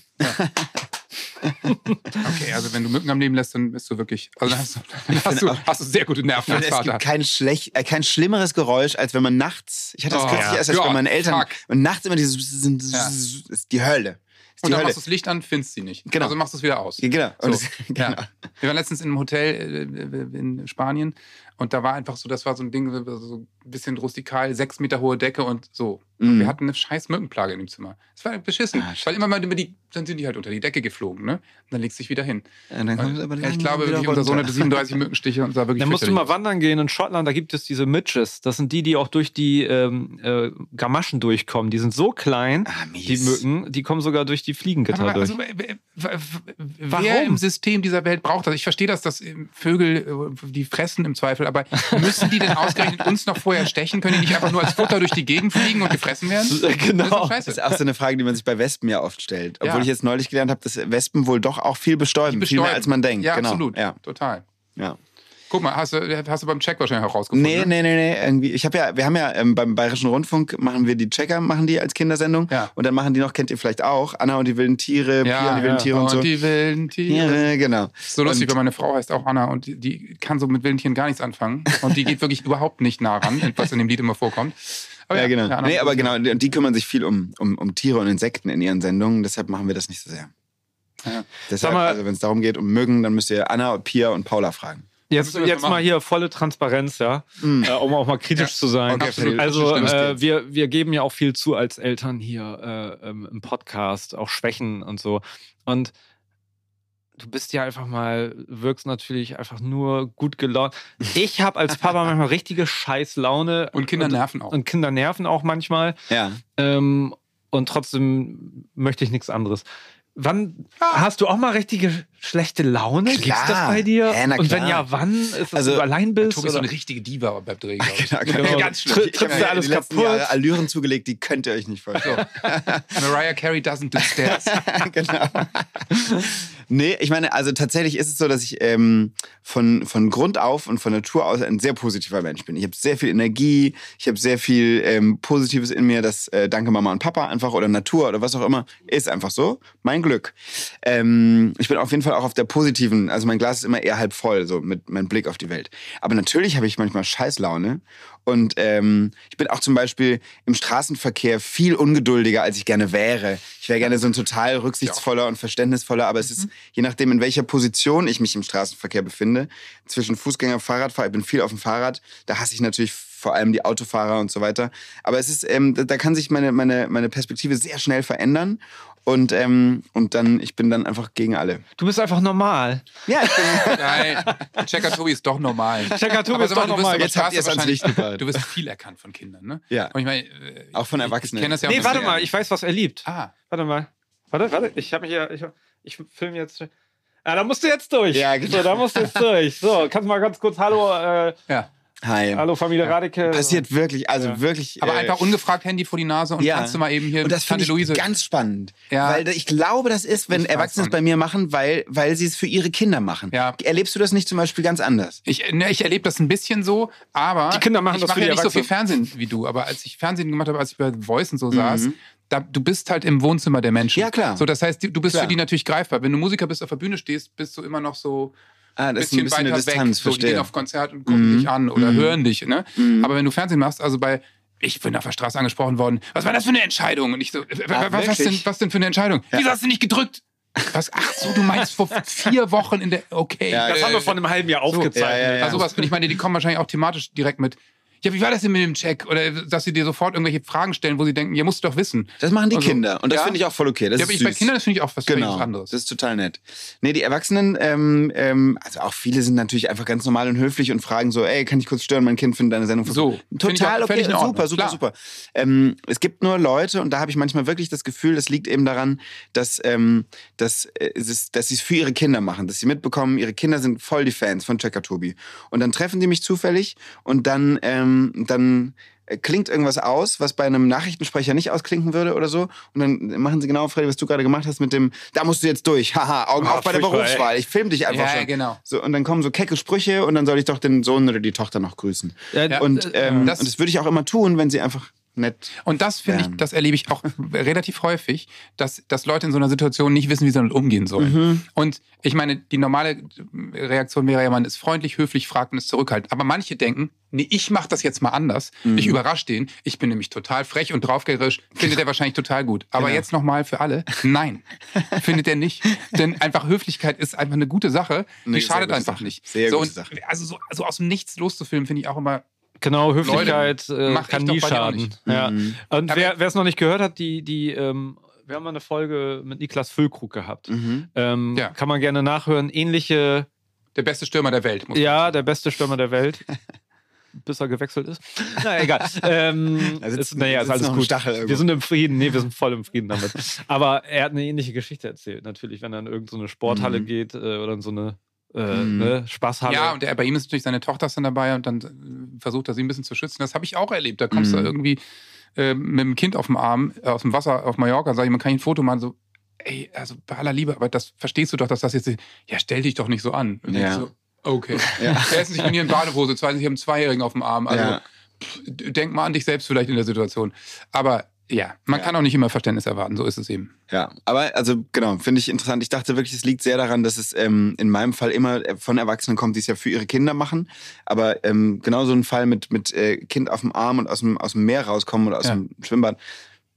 Okay, also wenn du Mücken am Leben lässt, dann bist du wirklich. Also dann hast du, dann hast, du, hast du sehr gute Nerven als es Vater. gibt kein, schlecht, äh, kein schlimmeres Geräusch, als wenn man nachts, ich hatte das Oh, kürzlich ja. erst als Ja, bei meinen Eltern, fuck. und nachts immer dieses, Ja. ist die Hölle. Und dann Hölle. machst du das Licht an, findest sie nicht. Genau. Also machst du es wieder aus. Ja, genau. So. Das, genau. Ja. Wir waren letztens in einem Hotel äh, in Spanien und da war einfach so, das war so ein Ding, so ein bisschen rustikal, sechs Meter hohe Decke und so. Und Mhm. wir hatten eine scheiß Mückenplage in dem Zimmer. Es war beschissen, Ah, weil immer mal über die, dann sind die halt unter die Decke geflogen, ne? Und dann legst du dich wieder hin. Ja, dann ich glaube, wirklich, Sohn runter. hatte 37 Mückenstiche und sah wirklich Dann musst du mal wandern gehen in Schottland, da gibt es diese Midges. Das sind die, die auch durch die ähm, äh, Gamaschen durchkommen. Die sind so klein, Ah, die Mücken, die kommen sogar durch die Fliegengitter durch. also, Warum? im System dieser Welt braucht das? Ich verstehe das, dass ähm, Vögel, äh, die fressen im Zweifel, aber müssen die denn ausgerechnet uns noch vorher stechen? Können die nicht einfach nur als Futter durch die Gegend fliegen und gefressen werden? Das ist genau. Das ist auch so eine Frage, die man sich bei Wespen ja oft stellt. Obwohl Ja. ich jetzt neulich gelernt habe, dass Wespen wohl doch auch viel bestäuben. Die Viel mehr bestäuben. als man denkt. Ja, genau. absolut. Ja. Total. Ja. Guck mal, hast du, hast du beim Check wahrscheinlich herausgefunden. Nee, ne? nee, nee, nee. Irgendwie. Ich habe ja, wir haben ja ähm, beim Bayerischen Rundfunk machen wir die Checker, machen die als Kindersendung. Ja. Und dann machen die noch, kennt ihr vielleicht auch, Anna und die wilden Tiere, Pia Ja, und die wilden ja. Tiere und so. die wilden Tiere. ja, genau. So lustig, Und- weil meine Frau heißt auch Anna und die, die kann so mit wilden Tieren gar nichts anfangen. Und die geht wirklich überhaupt nicht nah ran, was in dem Lied immer vorkommt. Aber Ja, genau. Anna- nee, aber genau. Und die kümmern sich viel um, um, um Tiere und Insekten in ihren Sendungen. Deshalb machen wir das nicht so sehr. Ja. Deshalb, mal- also wenn es darum geht, um Mücken, dann müsst ihr Anna, Pia und Paula fragen. Jetzt, jetzt mal hier volle Transparenz, ja, Mm. äh, um auch mal kritisch Ja. zu sein. Okay, Absolut. Also äh, wir, wir geben ja auch viel zu als Eltern hier äh, im Podcast, auch Schwächen und so. Und du bist ja einfach mal, wirkst natürlich einfach nur gut gelaunt. Ich habe als Papa manchmal richtige Scheißlaune. Und Kinder nerven auch. Und Kinder nerven auch manchmal. Ja. Ähm, und trotzdem möchte ich nichts anderes. Wann hast du auch mal richtige schlechte Laune? Gibt's Klar. das bei dir? Na und wenn klar. ja, wann? Ist das, Also, du allein bist? Tobi ist so oder? eine richtige Diva beim Dreh, glaube ich. Genau, Genau. Ganz schlimm. Habe trittst du mir alles kaputt? Jahre Allüren zugelegt, die könnt ihr euch nicht vorstellen. Mariah Carey doesn't do stairs. genau. Nee, ich meine, also tatsächlich ist es so, dass ich ähm, von, von Grund auf und von Natur aus ein sehr positiver Mensch bin. Ich habe sehr viel Energie, ich habe sehr viel ähm, Positives in mir, das äh, danke Mama und Papa einfach oder Natur oder was auch immer, ist einfach so. Mein Glück. Ähm, ich bin auf jeden Fall auch auf der positiven, also mein Glas ist immer eher halb voll, so mit meinem Blick auf die Welt. Aber natürlich habe ich manchmal Scheißlaune und ähm, ich bin auch zum Beispiel im Straßenverkehr viel ungeduldiger, als ich gerne wäre. Ich wäre gerne so ein total rücksichtsvoller und verständnisvoller, aber es ist je nachdem, in welcher Position ich mich im Straßenverkehr befinde, zwischen Fußgänger und Fahrradfahrer, ich bin viel auf dem Fahrrad, da hasse ich natürlich vor allem die Autofahrer und so weiter. Aber es ist, ähm, da da kann sich meine, meine, meine Perspektive sehr schnell verändern. Und, ähm, und dann, ich bin dann einfach gegen alle. Du bist einfach normal. Ja, ich bin, Nein, Checker Tobi ist doch normal. Checker Tobi ist doch normal. Jetzt habt ihr es ans Licht wahrscheinlich- gebracht. Du wirst viel erkannt von Kindern, ne? Ja. Und ich meine, äh, Auch von ich- Erwachsenen. Ich kenne das ja Nee, warte mal, ich weiß, was er liebt. Ah, Warte mal. Warte, warte. Ich habe mich hier. Ich, ich filme jetzt. Ja, da musst du jetzt durch. Ja, genau. So, da musst du jetzt durch. So, kannst du mal ganz kurz Hallo, äh, Ja. Hi. Hallo Familie Radeke. Passiert wirklich, also Ja. wirklich. Aber äh, einfach ungefragt Handy vor die Nase und ja. kannst du mal eben hier Und das finde ich Luise. ganz spannend. Ja. Weil ich glaube, das ist, wenn Ich Erwachsene es bei mir machen, weil, weil sie es für ihre Kinder machen. Ja. Erlebst du das nicht zum Beispiel ganz anders? Ich, ne, ich erlebe das ein bisschen so, aber Die Kinder machen ich das mache ja nicht so viel. Fernsehen wie du. Aber als ich Fernsehen gemacht habe, als ich bei Voice und so saß, da, du bist halt im Wohnzimmer der Menschen. Mhm. Ja, klar. So, das heißt, du bist Klar. für die natürlich greifbar. Wenn du Musiker bist, auf der Bühne stehst, bist du immer noch so Ah, ein das ist ein bisschen, bisschen weiter Distanz, weg. So, die gehen auf Konzert und gucken Mhm. dich an oder Mhm. hören dich. Ne? Mhm. Aber wenn du Fernsehen machst, also bei ich bin auf der Straße angesprochen worden. Was war das für eine Entscheidung? Und ich so, äh, Ah, was, was, denn, was denn für eine Entscheidung? Wieso hast du nicht gedrückt? Was? Ach so, du meinst vor vier Wochen in der. Okay. Ja, Das haben wir äh, vor einem halben Jahr aufgezeichnet. Ja, ja, ja. also sowas. Und ich meine, die kommen wahrscheinlich auch thematisch direkt mit. Ja, wie war das denn mit dem Check? Oder dass sie dir sofort irgendwelche Fragen stellen, wo sie denken, ihr musst doch wissen. Das machen die Also, Kinder. Und das ja. finde ich auch voll okay. Das ja, ist aber ich, bei Kindern finde ich auch was Genau, anderes. das ist total nett. Nee, die Erwachsenen, ähm, ähm, also auch viele sind natürlich einfach ganz normal und höflich und fragen so, ey, kann ich kurz stören, mein Kind findet deine Sendung So, Total okay, super, super, klar. super. Ähm, es gibt nur Leute, und da habe ich manchmal wirklich das Gefühl, das liegt eben daran, dass, ähm, dass, äh, es ist, dass sie es für ihre Kinder machen, dass sie mitbekommen, ihre Kinder sind voll die Fans von Checker Tobi. Und dann treffen die mich zufällig und dann, ähm, dann äh, klingt irgendwas aus, was bei einem Nachrichtensprecher nicht ausklinken würde oder so. Und dann machen sie genau, Freddy, was du gerade gemacht hast mit dem, da musst du jetzt durch. Haha, Augen Ah, auf bei der Berufswahl. Ich film dich einfach Ja, schon. genau. So, und dann kommen so kecke Sprüche und dann soll ich doch den Sohn oder die Tochter noch grüßen. Ja, Und, äh, ähm, das- und das würde ich auch immer tun, wenn sie einfach nett. Und das finde ich, das erlebe ich auch relativ häufig, dass, dass Leute in so einer Situation nicht wissen, wie sie damit umgehen sollen. Und ich meine, die normale Reaktion wäre ja, man ist freundlich, höflich, fragt und ist zurückhaltend. Aber manche denken, nee, ich mache das jetzt mal anders. Ich überrasche den. Ich bin nämlich total frech und draufgängerisch. Findet er wahrscheinlich total gut. Aber Genau. jetzt nochmal für alle, nein, findet er nicht. Denn einfach Höflichkeit ist einfach eine gute Sache. Die Nee, sehr schadet einfach Sache. nicht. Sehr so, gute Sache. Also so also aus dem Nichts loszufilmen, finde ich auch immer Genau, Höflichkeit Leute, äh, kann nie schaden. Ja. Mhm. Und wer es noch nicht gehört hat, die, die, ähm, wir haben mal eine Folge mit Niklas Füllkrug gehabt. Mhm. Ähm, Ja. Kann man gerne nachhören. Ähnliche, der beste Stürmer der Welt. Ja, der beste Stürmer der Welt. Bis er gewechselt ist. Na egal. ähm, Da sitzt- ist, naja, ist alles gut. Wir sind im Frieden. Nee, wir sind voll im Frieden damit. Aber er hat eine ähnliche Geschichte erzählt. Natürlich, wenn er in irgendeine so Sporthalle Mhm. geht äh, oder in so eine äh, Mhm. ne, Spaßhalle. Ja, und der, bei ihm ist natürlich seine Tochter dann dabei und dann äh, versucht er sie ein bisschen zu schützen. Das habe ich auch erlebt. Da kommst Mhm. du irgendwie äh, mit dem Kind auf dem Arm äh, aus dem Wasser auf Mallorca, sag ich, man kann ein Foto machen, so, ey, also bei aller Liebe, aber das verstehst du doch, dass das jetzt, ja, stell dich doch nicht so an. Und Ja. so, okay. Ja. Erstens, ich bin hier in Badehose, zweitens, ich habe einen Zweijährigen auf dem Arm. Also Ja. pff, denk mal an dich selbst vielleicht in der Situation. Aber ja, man Ja. kann auch nicht immer Verständnis erwarten, so ist es eben. Ja, aber also genau, finde ich interessant. Ich dachte wirklich, es liegt sehr daran, dass es ähm, in meinem Fall immer von Erwachsenen kommt, die es ja für ihre Kinder machen. Aber ähm, genau so ein Fall mit, mit äh, Kind auf dem Arm und aus dem, aus dem Meer rauskommen oder aus Ja. dem Schwimmbad,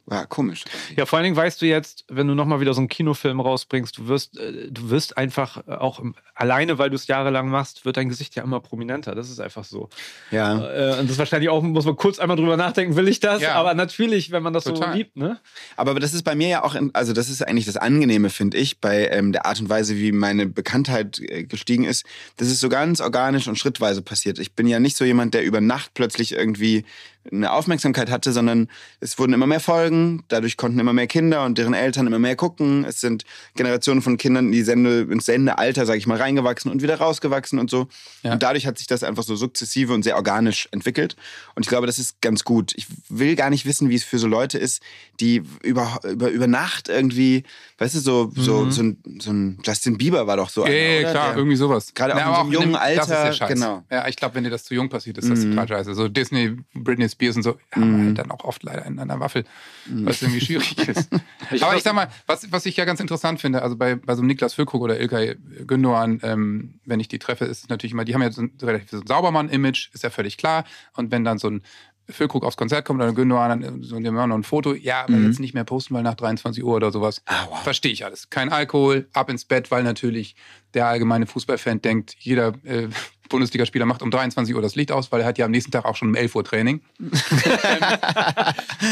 war komisch. Ja, vor allen Dingen weißt du jetzt, wenn du nochmal wieder so einen Kinofilm rausbringst, du wirst, äh, du wirst einfach äh, auch alleine, weil du es jahrelang machst, wird dein Gesicht ja immer prominenter. Das ist einfach so. Ja. Äh, und das ist wahrscheinlich auch, muss man kurz einmal drüber nachdenken, will ich das? Ja. Aber natürlich, wenn man das so Total. liebt, ne? Aber das ist bei mir ja auch, in, also das ist eigentlich das Angenehme, finde ich, bei ähm, der Art und Weise, wie meine Bekanntheit äh, gestiegen ist. Das ist so ganz organisch und schrittweise passiert. Ich bin ja nicht so jemand, der über Nacht plötzlich irgendwie eine Aufmerksamkeit hatte, sondern es wurden immer mehr Folgen, dadurch konnten immer mehr Kinder und deren Eltern immer mehr gucken. Es sind Generationen von Kindern in die Sende, ins Sendealter, sage ich mal, reingewachsen und wieder rausgewachsen und so. Ja. Und dadurch hat sich das einfach so sukzessive und sehr organisch entwickelt. Und ich glaube, das ist ganz gut. Ich will gar nicht wissen, wie es für so Leute ist, die über, über, über Nacht irgendwie, weißt du, so, so, so, ein, so ein Justin Bieber war doch so Ja, einer, ja, oder? klar, Der- irgendwie sowas. Gerade auch in aber so einem jungen dem- Das ist Alter, Scheiß. genau. Ja, ich glaube, wenn dir das zu jung passiert, ist das Mhm. total scheiße. So Disney, Britney Spears und so, haben halt dann auch oft leider in einer Waffel, Mhm. was irgendwie schwierig ist. aber ich sag mal, was, was ich ja ganz interessant finde, also bei, bei so einem Niklas Füllkrug oder Ilkay Gündoğan, ähm, wenn ich die treffe, ist es natürlich immer, die haben ja so ein relativ so ein Saubermann-Image, ist ja völlig klar. Und wenn dann so ein Füllkrug aufs Konzert kommt oder Gündoğan, dann so, haben noch ein Foto, ja, aber Mhm. jetzt nicht mehr posten, weil nach 23 Uhr oder sowas. Ah, wow. Verstehe ich alles. Kein Alkohol, ab ins Bett, weil natürlich der allgemeine Fußballfan denkt, jeder äh, Bundesligaspieler macht um 23 Uhr das Licht aus, weil er hat ja am nächsten Tag auch schon um 11 Uhr Training. ähm,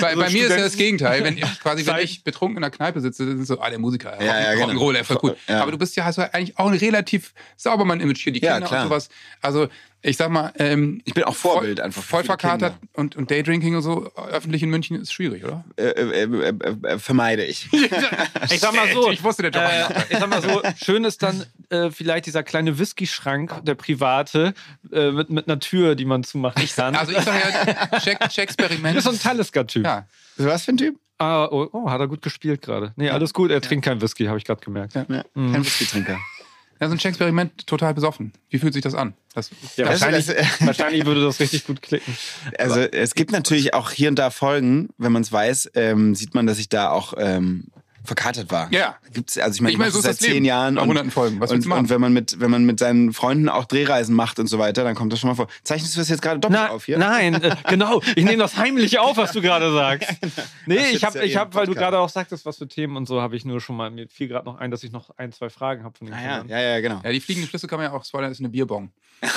bei, bei mir ist ja das Gegenteil. Wenn ich, quasi, wenn ich betrunken in der Kneipe sitze, dann ist so, ah, der Musiker, Ja, ja, Rock- genau. Rock'n'Roll, er voll cool. Ja. Aber du bist ja, hast ja eigentlich auch ein relativ sauber Mann-Image hier, die Ja, Kinder klar. und sowas. Also Ich sag mal, ähm, Ich bin auch Vorbild voll, einfach. Voll verkatert Kinder. und, und Daydrinking und so öffentlich in München ist schwierig, oder? Äh, äh, äh, äh, äh, vermeide ich. Ich sag mal so, Ich wusste, der Job äh, ich sag mal so, schön ist dann äh, vielleicht dieser kleine Whisky-Schrank, der private, äh, mit, mit einer Tür, die man zumachen kann. Also ich sag ja, check, check Experiment. das ist so ein Talisker-Typ. ja. Was für ein Typ? Ah, oh, oh, hat er gut gespielt gerade. Nee, alles gut, er trinkt kein Whisky, habe ich gerade gemerkt. Ja, Kein Whisky-Trinker. Ja, so ein Experiment total besoffen. Wie fühlt sich das an? Das, Ja, Das- wahrscheinlich, das- wahrscheinlich würde das richtig gut klicken. Also es gibt natürlich auch hier und da Folgen, wenn man es weiß, ähm, sieht man, dass ich da auch ähm, verkatert war. Ja. Gibt's, also ich meine, Ich mache so seit zehn Leben. Jahren und, hunderten Folgen. Was und, du machen? und wenn man mit wenn man mit seinen Freunden auch Drehreisen macht und so weiter, dann kommt das schon mal vor. Zeichnest du das jetzt gerade doppelt Na, auf hier? Nein, äh, genau. Ich nehme das heimlich auf, was du gerade sagst. Nee, Das ich habe, ja ich hab, weil du gerade auch sagtest, was für Themen und so, habe ich nur schon mal, mir fiel gerade noch ein, dass ich noch ein, zwei Fragen habe von den Ah, ja, ja, ja, genau. ja, die fliegenden Schlüssel kann man ja auch spoilern, ist eine Bierbong.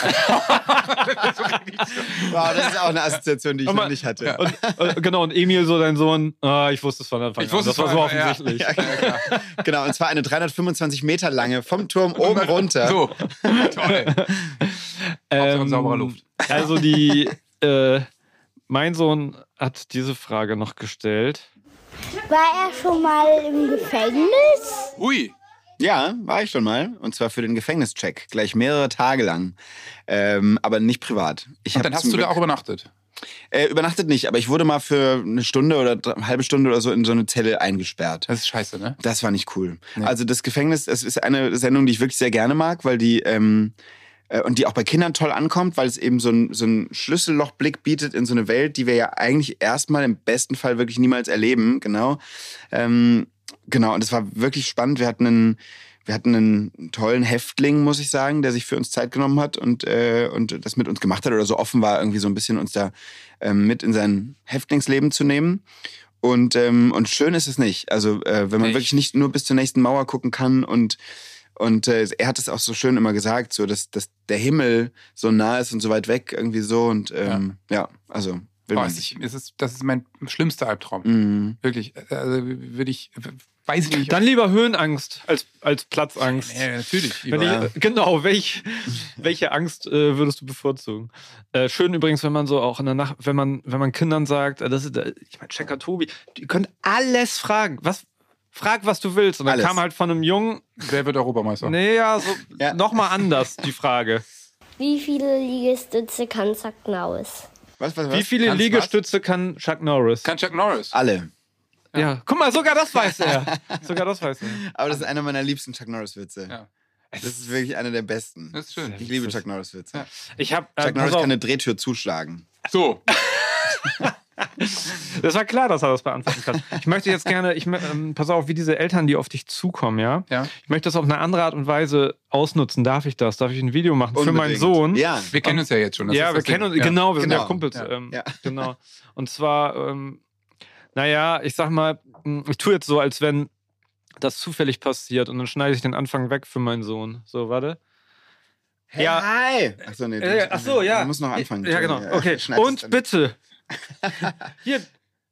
Wow, das ist auch eine Assoziation, die ich Und noch man- nicht hatte. Und, äh, genau, und Emil, so dein Sohn, ah, ich wusste es von Anfang Ich an. wusste das es war so von Anfang- ja. Ja, genau. genau, und zwar eine 325 Meter lange vom Turm oben runter. So, toll. Saubere Luft. Also die, äh, mein Sohn hat diese Frage noch gestellt. War er schon mal im Gefängnis? Ui, Ja, war ich schon mal. Und zwar für den Gefängnischeck. Gleich mehrere Tage lang. Ähm, aber nicht privat. Ich und dann hast du da Glück- auch übernachtet. Äh, übernachtet nicht, aber ich wurde mal für eine Stunde oder eine halbe Stunde oder so in so eine Zelle eingesperrt. Das ist scheiße, ne? Das war nicht cool. Nee. Also das Gefängnis, das ist eine Sendung, die ich wirklich sehr gerne mag, weil die ähm, äh, und die auch bei Kindern toll ankommt, weil es eben so ein, so ein Schlüssellochblick bietet in so eine Welt, die wir ja eigentlich erstmal im besten Fall wirklich niemals erleben. Genau. Ähm, genau, und es war wirklich spannend. Wir hatten einen, wir hatten einen tollen Häftling, muss ich sagen, der sich für uns Zeit genommen hat und, äh, und das mit uns gemacht hat oder so offen war, irgendwie so ein bisschen uns da ähm, mit in sein Häftlingsleben zu nehmen. Und, ähm, und schön ist es nicht. Also, äh, wenn man Echt? wirklich nicht nur bis zur nächsten Mauer gucken kann und, und äh, er hat es auch so schön immer gesagt, so dass, dass der Himmel so nah ist und so weit weg, irgendwie so. Und ähm, ja. also will Boah, man nicht. ist, das ist mein schlimmster Albtraum. Mhm. Wirklich. Also würde ich, weiß ich nicht. Dann lieber Höhenangst als, als Platzangst. ja, natürlich. Wenn überall. ich, genau, welch, welche Angst äh, würdest du bevorzugen? Äh, schön übrigens, wenn man so auch in der Nacht, wenn man, wenn man Kindern sagt, äh, das ist, äh, ich meine, Checker Tobi, die können alles fragen. Was, frag, was du willst. Und dann Alles. kam halt von einem Jungen, Wer wird Europameister? nee, ja, so Ja. nochmal anders die Frage. Wie viele Liegestütze kann Chuck Norris? Was, was, was? Wie viele Kannst Liegestütze kann Chuck Norris? Kann Chuck Norris. Alle. Ja. guck mal, sogar das weiß er. sogar das weiß er. Aber das ist einer meiner liebsten Chuck Norris-Witze. Ja. Das ist wirklich einer der besten. Das ist schön. Ich liebe Chuck Norris-Witze. Ja. Ich hab, äh, Chuck Norris kann eine Drehtür zuschlagen. So, das war klar, dass er das beantworten kann. Ich möchte jetzt gerne, ich, ähm, pass auf, wie diese Eltern, die auf dich zukommen, ja? ja. Ich möchte das auf eine andere Art und Weise ausnutzen. Darf ich das? Darf ich ein Video machen für meinen Unbedingt. Sohn? Ja. Wir kennen uns ja jetzt schon. ja, wir kennen uns, Ja. genau, wir sind ja Genau. Kumpels. Ja. Ähm, Ja. Genau. Und zwar, ähm, naja, ich sag mal, mh, ich tue jetzt so, als wenn das zufällig passiert und dann schneide ich den Anfang weg für meinen Sohn. So, warte. Hey, Ja. Hi. Achso, nee. Äh, ach so, ja. Du musst noch anfangen. Ja, genau. Okay. Und bitte. Hier,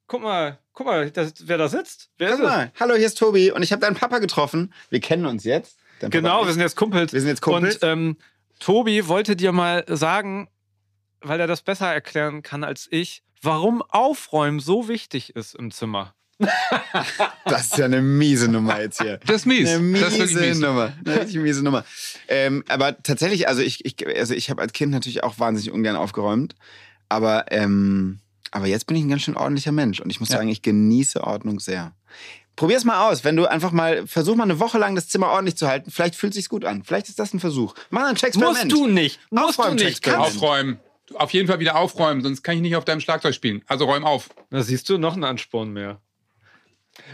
guck mal, guck mal, das, wer da sitzt. Wer Guck ist es? mal. Hallo, hier ist Tobi und ich habe deinen Papa getroffen. Wir kennen uns jetzt. Genau, wir sind jetzt Kumpels. Wir sind jetzt Kumpels. Und ähm, Tobi wollte dir mal sagen, weil er das besser erklären kann als ich, warum Aufräumen so wichtig ist im Zimmer. Das ist ja eine miese Nummer jetzt hier. Das ist mies. Eine Das ist miese mies. Nummer. Eine richtig miese Nummer. Ähm, aber tatsächlich, also ich, ich, also ich habe als Kind natürlich auch wahnsinnig ungern aufgeräumt. Aber, ähm, aber jetzt bin ich ein ganz schön ordentlicher Mensch. Und ich muss Ja. sagen, ich genieße Ordnung sehr. Probier's mal aus, wenn du einfach mal, versuch mal eine Woche lang das Zimmer ordentlich zu halten. Vielleicht fühlt sich's gut an. Vielleicht ist das ein Versuch. Mach ein Experiment. Musst du nicht. Musst du Aufräumen, nicht. Check, Kannst. Aufräumen. Auf jeden Fall wieder aufräumen, sonst kann ich nicht auf deinem Schlagzeug spielen. Also räum auf. Da siehst du noch einen Ansporn mehr.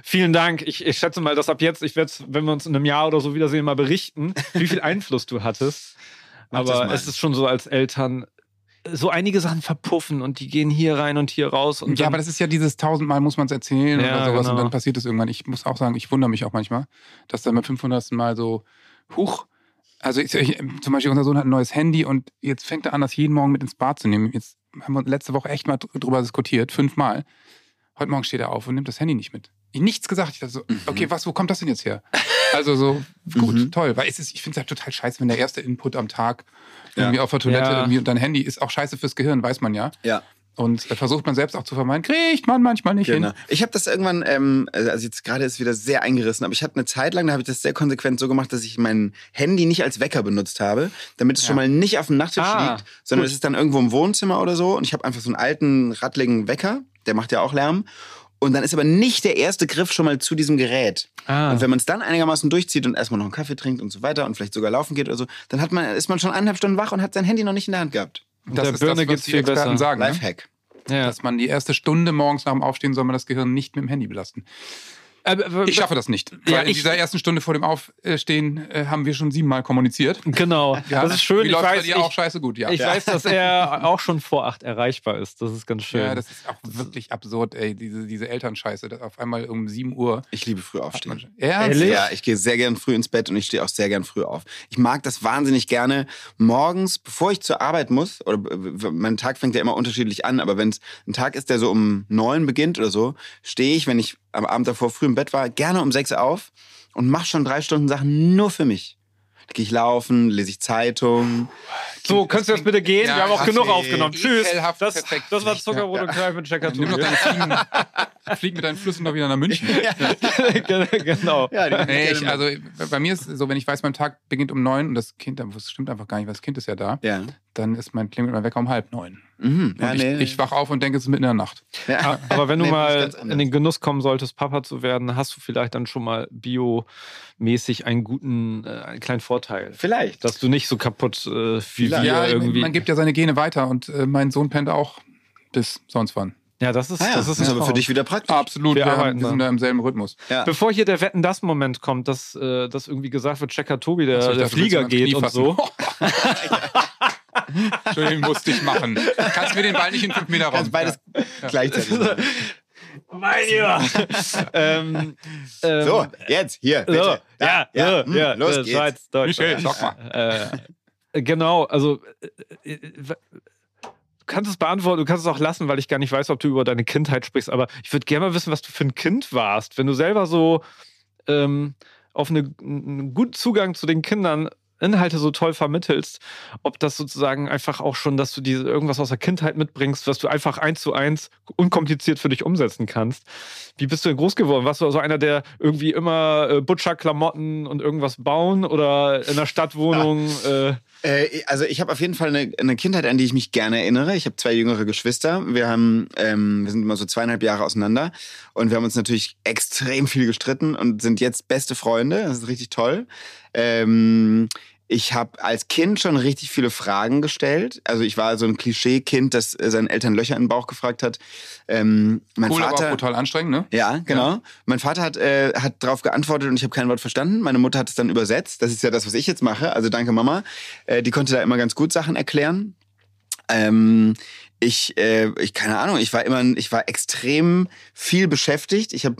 Vielen Dank. Ich, ich schätze mal, dass ab jetzt, ich werde wenn wir uns in einem Jahr oder so wiedersehen, mal berichten, wie viel Einfluss du hattest. Aber es ist schon so als Eltern, so einige Sachen verpuffen und die gehen hier rein und hier raus. Und ja, aber das ist ja dieses tausendmal muss man es erzählen Ja, oder sowas und genau. dann passiert es irgendwann. Ich muss auch sagen, ich wundere mich auch manchmal, dass dann beim 500. Mal so, huch, also ich, ich, zum Beispiel unser Sohn hat ein neues Handy und jetzt fängt er an, das jeden Morgen mit ins Bad zu nehmen. Jetzt haben wir letzte Woche echt mal dr- drüber diskutiert, fünfmal. Heute Morgen steht er auf und nimmt das Handy nicht mit. Ich nichts gesagt. Ich dachte so, Mhm. okay, was, wo kommt das denn jetzt her? Also so gut, Mhm. toll. Weil es ist, ich finde es halt total scheiße, wenn der erste Input am Tag irgendwie auf der Toilette Ja. irgendwie und dein Handy ist auch scheiße fürs Gehirn, weiß man ja. Ja. Und versucht man selbst auch zu vermeiden, kriegt man manchmal nicht Genau. hin. Ich habe das irgendwann, ähm, also jetzt gerade ist wieder sehr eingerissen, aber ich hatte eine Zeit lang, da habe ich das sehr konsequent so gemacht, dass ich mein Handy nicht als Wecker benutzt habe, damit es schon mal nicht auf dem Nachttisch Ah, liegt, sondern gut. es ist dann irgendwo im Wohnzimmer oder so und ich habe einfach so einen alten, rattligen Wecker, der macht ja auch Lärm. Und dann ist aber nicht der erste Griff schon mal zu diesem Gerät. Ah. Und wenn man es dann einigermaßen durchzieht und erstmal noch einen Kaffee trinkt und so weiter und vielleicht sogar laufen geht oder so, dann hat man, ist man schon eineinhalb Stunden wach und hat sein Handy noch nicht in der Hand gehabt. Und Der das ist Birne das, was die Experten besser. sagen. Ne? Lifehack. Ja. Dass man die erste Stunde morgens nach dem Aufstehen soll man das Gehirn nicht mit dem Handy belasten. Aber- Ich schaffe das nicht. Weil Ja, in dieser ersten Stunde vor dem Aufstehen äh, haben wir schon siebenmal kommuniziert. Genau, Ja. das ist schön. Wie ich läuft bei weiß, dir ich, auch scheiße gut, ja. ich ja. weiß, dass er auch schon vor acht erreichbar ist. Das ist ganz schön. Ja, das ist auch wirklich absurd, ey, diese, diese Elternscheiße. dass Auf einmal um 7 Uhr. Ich liebe früh aufstehen. Ernst? Ehrlich? Ja, ich gehe sehr gern früh ins Bett und ich stehe auch sehr gern früh auf. Ich mag das wahnsinnig gerne morgens, bevor ich zur Arbeit muss, oder äh, mein Tag fängt ja immer unterschiedlich an, aber wenn es ein Tag ist, der so um neun beginnt oder so, stehe ich, wenn ich am Abend davor früh im Bett war, gerne um sechs auf und mache schon drei Stunden Sachen nur für mich. Da gehe ich laufen, lese ich Zeitung. so, könntest du jetzt bitte gehen? Ja, Wir haben auch genug aufgenommen. Tschüss. Das, perfekt. das war Zuckerbrot und Kneipe mit Checker Nimm doch deine Fliegen, flieg mit deinen Flüssen doch wieder nach München. Genau. Ja, Nee, ich, also bei mir ist es so, wenn ich weiß, mein Tag beginnt um neun und das Kind, das stimmt einfach gar nicht, weil das Kind ist ja da, ja. Dann ist mein klingelt mein Wecker um halb neun. Mhm. Und ja ich, nee. ich wach auf und denke, es ist mitten in der Nacht. ja. Aber wenn du Nee, das ist mal in den Genuss kommen solltest, Papa zu werden, hast du vielleicht dann schon mal biomäßig einen guten, äh, einen kleinen Vorteil. Vielleicht. Dass du nicht so kaputt äh, wie Vielleicht. wir Ja, irgendwie. man gibt ja seine Gene weiter und äh, mein Sohn pennt auch bis sonst wann. ja, das ist, Ah ja, das ist, ein aber für dich wieder praktisch. Absolut, Wir wir, haben, wir sind da im selben Rhythmus. Ja. Bevor hier der Wetten das Moment kommt, dass, äh, dass irgendwie gesagt wird, Checker Tobi, der, der Flieger geht und so. Entschuldigung, musste ich machen. Kannst du mir den Ball nicht in fünf Meter raus? Kannst beides gleichzeitig. machen. Mein Lieber. ähm, ähm, So, jetzt, hier, So, bitte. ja, ja, ja, hm, ja, los geht's. Schweiz, Deutschland. Michel, sag mal. Äh, genau, also äh, äh, du kannst es beantworten, du kannst es auch lassen, weil ich gar nicht weiß, ob du über deine Kindheit sprichst, aber ich würde gerne mal wissen, was du für ein Kind warst, wenn du selber so ähm, auf eine, einen guten Zugang zu den Kindern Inhalte so toll vermittelst, ob das sozusagen einfach auch schon, dass du diese irgendwas aus der Kindheit mitbringst, was du einfach eins zu eins unkompliziert für dich umsetzen kannst. Wie bist du denn groß geworden? Warst du also einer, der irgendwie immer äh, Butcher-Klamotten und irgendwas bauen oder in der Stadtwohnung? Äh, Äh, also ich habe auf jeden Fall eine, eine Kindheit, an die ich mich gerne erinnere. Ich habe zwei jüngere Geschwister. Wir haben, ähm, wir sind immer so zweieinhalb Jahre auseinander und wir haben uns natürlich extrem viel gestritten und sind jetzt beste Freunde. Das ist richtig toll. Ähm, ich habe als Kind schon richtig viele Fragen gestellt. Also ich war so ein Klischee-Kind, das äh, seinen Eltern Löcher in den Bauch gefragt hat. Ähm, mein Cool, aber Vater, auch brutal anstrengend, ne? ja, genau. Mein Vater hat, äh, hat darauf geantwortet und ich habe kein Wort verstanden. Meine Mutter hat es dann übersetzt. Das ist ja das, was ich jetzt mache. Also danke Mama. Äh, die konnte da immer ganz gut Sachen erklären. Ähm, ich, äh, ich, keine Ahnung, ich war immer, ich war extrem viel beschäftigt. Ich habe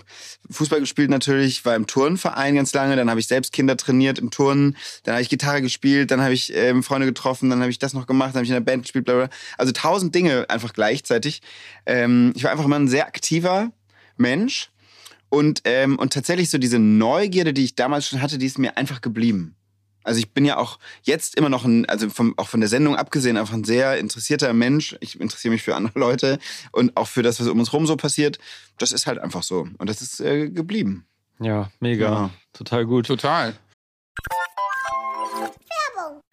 Fußball gespielt natürlich, war im Turnverein ganz lange, dann habe ich selbst Kinder trainiert im Turnen, dann habe ich Gitarre gespielt, dann habe ich ähm, Freunde getroffen, dann habe ich das noch gemacht, dann habe ich in der Band gespielt, bla bla. Also tausend Dinge einfach gleichzeitig. Ähm, ich war einfach immer ein sehr aktiver Mensch und, ähm, und tatsächlich so diese Neugierde, die ich damals schon hatte, die ist mir einfach geblieben. Also ich bin ja auch jetzt immer noch ein, also vom, auch von der Sendung abgesehen, einfach ein sehr interessierter Mensch. Ich interessiere mich für andere Leute und auch für das, was um uns rum so passiert. Das ist halt einfach so. Und das ist äh, geblieben. ja, mega. Ja. Total gut. Total.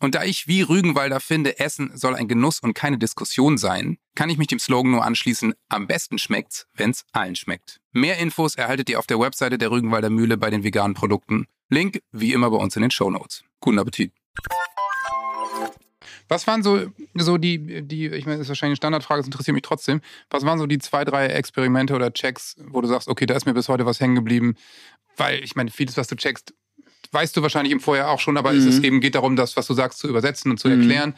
Und da ich wie Rügenwalder finde, Essen soll ein Genuss und keine Diskussion sein, kann ich mich dem Slogan nur anschließen, am besten schmeckt's, wenn's allen schmeckt. Mehr Infos erhaltet ihr auf der Webseite der Rügenwalder Mühle bei den veganen Produkten. Link wie immer bei uns in den Shownotes. Guten Appetit. Was waren so, so die, die, ich meine, das ist wahrscheinlich eine Standardfrage, das interessiert mich trotzdem. Was waren so die zwei, drei Experimente oder Checks, wo du sagst, okay, da ist mir bis heute was hängen geblieben? Weil, ich meine, vieles, was du checkst, weißt du wahrscheinlich im Vorjahr auch schon, aber es ist eben geht darum, das, was du sagst, zu übersetzen und zu erklären.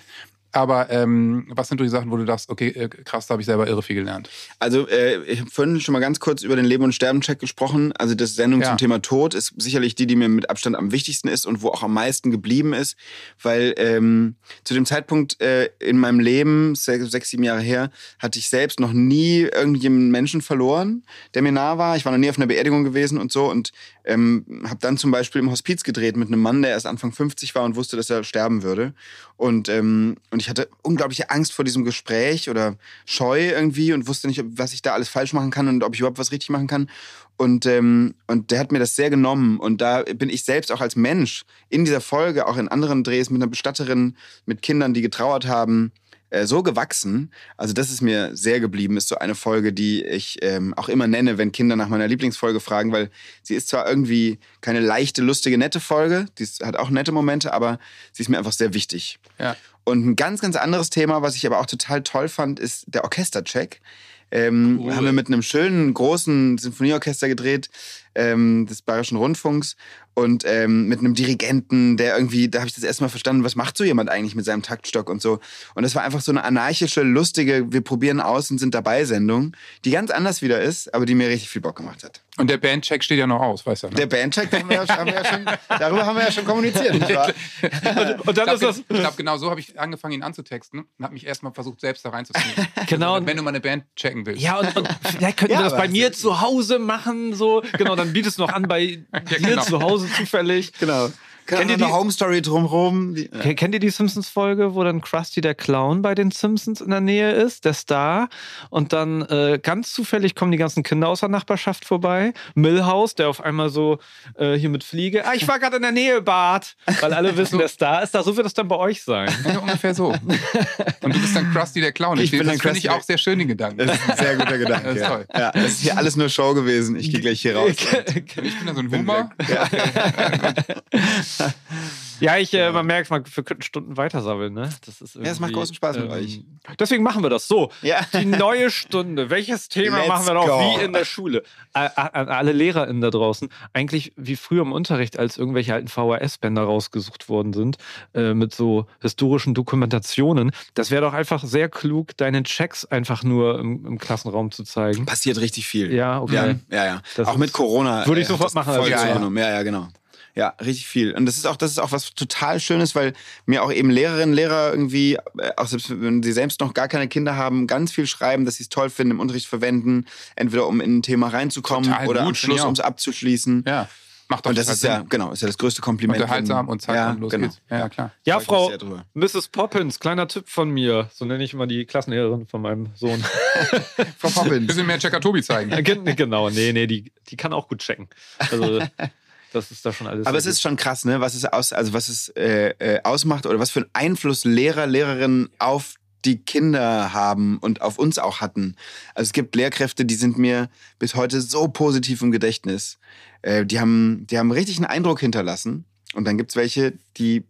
Aber ähm, was sind so die Sachen, wo du dachtest, okay, äh, krass, da habe ich selber irre viel gelernt? Also, äh, ich habe vorhin schon mal ganz kurz über den Leben- und Sterben-Check gesprochen. Also, das Sendung Ja. zum Thema Tod ist sicherlich die, die mir mit Abstand am wichtigsten ist und wo auch am meisten geblieben ist. Weil ähm, zu dem Zeitpunkt äh, in meinem Leben, sechs, sechs, sieben Jahre her, hatte ich selbst noch nie irgendjemanden Menschen verloren, der mir nah war. Ich war noch nie auf einer Beerdigung gewesen und so. Und ähm, habe dann zum Beispiel im Hospiz gedreht mit einem Mann, der erst Anfang 50 war und wusste, dass er sterben würde. Und, ähm, und ich hatte unglaubliche Angst vor diesem Gespräch oder Scheu irgendwie und wusste nicht, was ich da alles falsch machen kann und ob ich überhaupt was richtig machen kann. Und, ähm, und der hat mir das sehr genommen. Und da bin ich selbst auch als Mensch in dieser Folge, auch in anderen Drehs mit einer Bestatterin, mit Kindern, die getrauert haben, äh, so gewachsen. Also das ist mir sehr geblieben, ist so eine Folge, die ich ähm, auch immer nenne, wenn Kinder nach meiner Lieblingsfolge fragen, weil sie ist zwar irgendwie keine leichte, lustige, nette Folge, die ist, hat auch nette Momente, aber sie ist mir einfach sehr wichtig. Ja. Und ein ganz, ganz anderes Thema, was ich aber auch total toll fand, ist der Orchestercheck. Ähm, Cool. Haben wir mit einem schönen, großen Sinfonieorchester gedreht, ähm, des Bayerischen Rundfunks. Und ähm, mit einem Dirigenten, der irgendwie, da habe ich das erste Mal verstanden, was macht so jemand eigentlich mit seinem Taktstock und so. Und das war einfach so eine anarchische, lustige, wir probieren aus und sind dabei Sendung, die ganz anders wieder ist, aber die mir richtig viel Bock gemacht hat. Und der Bandcheck steht ja noch aus, weißt du? Ne? Der Bandcheck, haben wir ja, haben wir ja schon, darüber haben wir ja schon kommuniziert. Nicht wahr? Und dann ich ist das. glaube, glaub, genau so habe ich angefangen, ihn anzutexten und habe mich erstmal versucht, selbst da reinzuziehen. Genau. Also, wenn du mal eine Band checken willst. Ja, und, und vielleicht könnten Ja, wir das bei mir zu Hause machen, so. Genau, dann bietest du noch an bei dir genau. zu Hause zufällig. Genau. Kennt Kennt ihr eine die- Home Story drumherum? Die, Ke- Kennt ihr die Simpsons-Folge, wo dann Krusty der Clown bei den Simpsons in der Nähe ist, der Star? Und dann äh, ganz zufällig kommen die ganzen Kinder aus der Nachbarschaft vorbei. Millhouse, der auf einmal so äh, hier mit Fliege. Ah, ich war gerade in der Nähe, Bart. Weil alle wissen, der Star ist da. So wird das dann bei euch sein. Ja, ungefähr so. Und du bist dann Krusty der Clown. Ich bin das finde Krusty ich auch sehr schön, den Gedanken. Das ist ein sehr guter Gedanke. Das ist ja. toll. Ja, das ist hier alles nur Show gewesen. Ich gehe gleich hier raus. Ich bin dann so ein Humor. Ja, ich, äh, man merkt, man, wir könnten Stunden weitersammeln, ne? Das ist Ja, es macht irgendwie, großen Spaß mit euch. Deswegen machen wir das so. Ja. Die neue Stunde. Welches Thema Let's machen wir noch? go. Wie in der Schule. Äh, An alle LehrerInnen da draußen. Eigentlich wie früher im Unterricht, als irgendwelche alten VHS-Bänder rausgesucht worden sind, äh, mit so historischen Dokumentationen. Das wäre doch einfach sehr klug, deine Checks einfach nur im, im Klassenraum zu zeigen. Passiert richtig viel. Ja, okay. Ja, ja. ja. Das auch mit Corona. Würde ich äh, sofort das machen, Voll also ja, ja. Ja, ja, genau. Ja, richtig viel. Und das ist auch, das ist auch was total Schönes, weil mir auch eben Lehrerinnen, Lehrer irgendwie, äh, auch selbst wenn sie selbst noch gar keine Kinder haben, ganz viel schreiben, dass sie es toll finden, im Unterricht verwenden, entweder um in ein Thema reinzukommen Total oder am gut, Schluss, ja. um es abzuschließen. Ja, macht doch Und das ist ja, genau, ist ja das größte Kompliment. unterhaltsam und zack, ja, und los genau. geht's. Ja, ja, klar. Ja, Frau. Mrs. Poppins, kleiner Tipp von mir. So nenne ich immer die Klassenlehrerin von meinem Sohn. Frau Poppins. Bisschen mehr Checker Tobi zeigen. Genau, nee, nee, die, die kann auch gut checken. Also, das ist da schon alles. Aber es ist schon krass, ne? Was es aus, also was es äh, äh, ausmacht oder was für einen Einfluss Lehrer, Lehrerinnen auf die Kinder haben und auf uns auch hatten. Also es gibt Lehrkräfte, die sind mir bis heute so positiv im Gedächtnis. Äh, die haben, die haben richtig einen Eindruck hinterlassen. Und dann gibt's welche, die,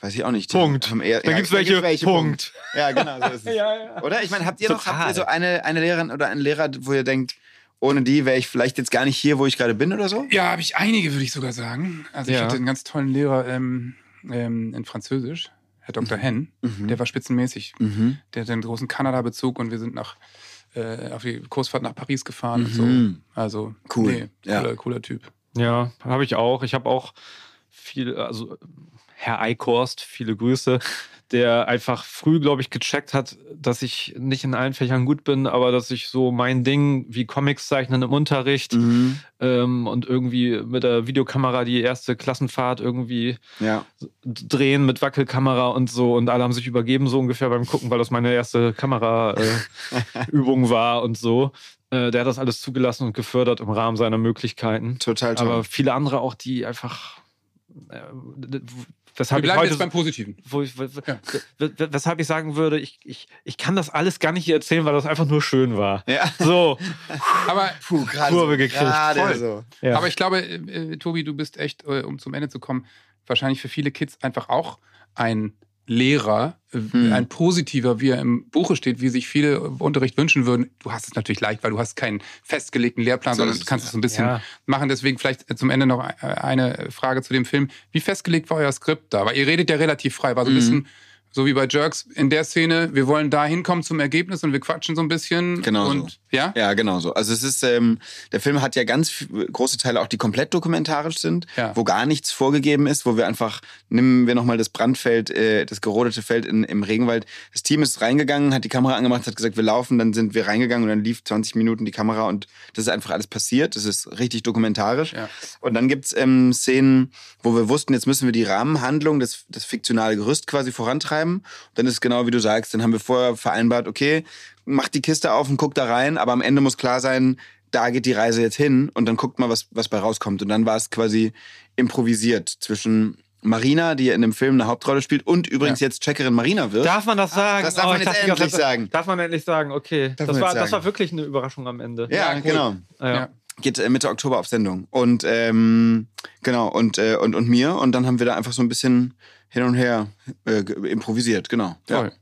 weiß ich auch nicht. Punkt. Haben eher, Dann gibt's welche, Punkt. Ja, genau. So ist es. Ja, ja. Oder? Ich meine, habt ihr noch Total. habt ihr so eine, eine Lehrerin oder einen Lehrer, wo ihr denkt, ohne die wäre ich vielleicht jetzt gar nicht hier, wo ich gerade bin oder so? Ja, habe ich einige, würde ich sogar sagen. Also ich Ja. hatte einen ganz tollen Lehrer ähm, ähm, in Französisch, Herr Dr. Henn. Der war spitzenmäßig. Mhm. Der hatte einen großen Kanada-Bezug und wir sind nach äh, auf die Kursfahrt nach Paris gefahren und Mhm. so. Also Cool. Nee, Ja. cooler, cooler Typ. Ja, habe ich auch. Ich habe auch viel, also Herr Eichhorst, viele Grüße, der einfach früh, glaube ich, gecheckt hat, dass ich nicht in allen Fächern gut bin, aber dass ich so mein Ding wie Comics zeichnen im Unterricht Mhm. ähm, und irgendwie mit der Videokamera die erste Klassenfahrt irgendwie Ja. drehen mit Wackelkamera und so und alle haben sich übergeben so ungefähr beim Gucken, weil das meine erste Kameraübung äh, war und so. Äh, der hat das alles zugelassen und gefördert im Rahmen seiner Möglichkeiten. Total toll. Aber viele andere auch, die einfach äh, Wir weshalb ich bleiben heute jetzt beim Positiven. wo ich, Ja. weshalb ich sagen würde, ich, ich, ich kann das alles gar nicht hier erzählen, weil das einfach nur schön war. Ja. So, Aber, Puh, gerade Kurve so. gekriegt. Gerade Voll. so. ja. aber ich glaube, äh, äh, Tobi, du bist echt, äh, um zum Ende zu kommen, wahrscheinlich für viele Kids einfach auch ein Lehrer, äh, Hm. ein positiver, wie er im Buche steht, wie sich viele im Unterricht wünschen würden. Du hast es natürlich leicht, weil du hast keinen festgelegten Lehrplan, So sondern du kannst es so ein bisschen Ja. machen. Deswegen vielleicht äh, zum Ende noch äh, eine Frage zu dem Film. Wie festgelegt war euer Skript da? Weil ihr redet ja relativ frei, war so ein Mhm. bisschen so wie bei Jerks in der Szene, wir wollen da hinkommen zum Ergebnis und wir quatschen so ein bisschen. Genau und, so. Ja? Ja, genau so. Also es ist, ähm, der Film hat ja ganz große Teile auch, die komplett dokumentarisch sind, Ja. wo gar nichts vorgegeben ist, wo wir einfach, nehmen wir nochmal das Brandfeld, äh, das gerodete Feld in, im Regenwald. Das Team ist reingegangen, hat die Kamera angemacht, hat gesagt, wir laufen, dann sind wir reingegangen und dann lief 20 Minuten die Kamera und das ist einfach alles passiert. Das ist richtig dokumentarisch. Ja. Und dann gibt's ähm, Szenen, wo wir wussten, jetzt müssen wir die Rahmenhandlung, das, das fiktionale Gerüst quasi vorantreiben. Und dann ist genau wie du sagst, dann haben wir vorher vereinbart, okay, mach die Kiste auf und guck da rein, aber am Ende muss klar sein, da geht die Reise jetzt hin und dann guckt mal, was, was bei rauskommt. Und dann war es quasi improvisiert zwischen Marina, die in dem Film eine Hauptrolle spielt, und übrigens jetzt Checkerin Marina wird. Darf man das sagen? das darf man ich jetzt endlich Zeit, sagen. Darf man endlich sagen, okay. Das man war, jetzt das sagen. war wirklich eine Überraschung am Ende. ja, genau. Ja. Ja. geht äh, Mitte Oktober auf Sendung. Und ähm, genau, und, äh, und, und mir. Und dann haben wir da einfach so ein bisschen hin und her äh, improvisiert, genau. Toll.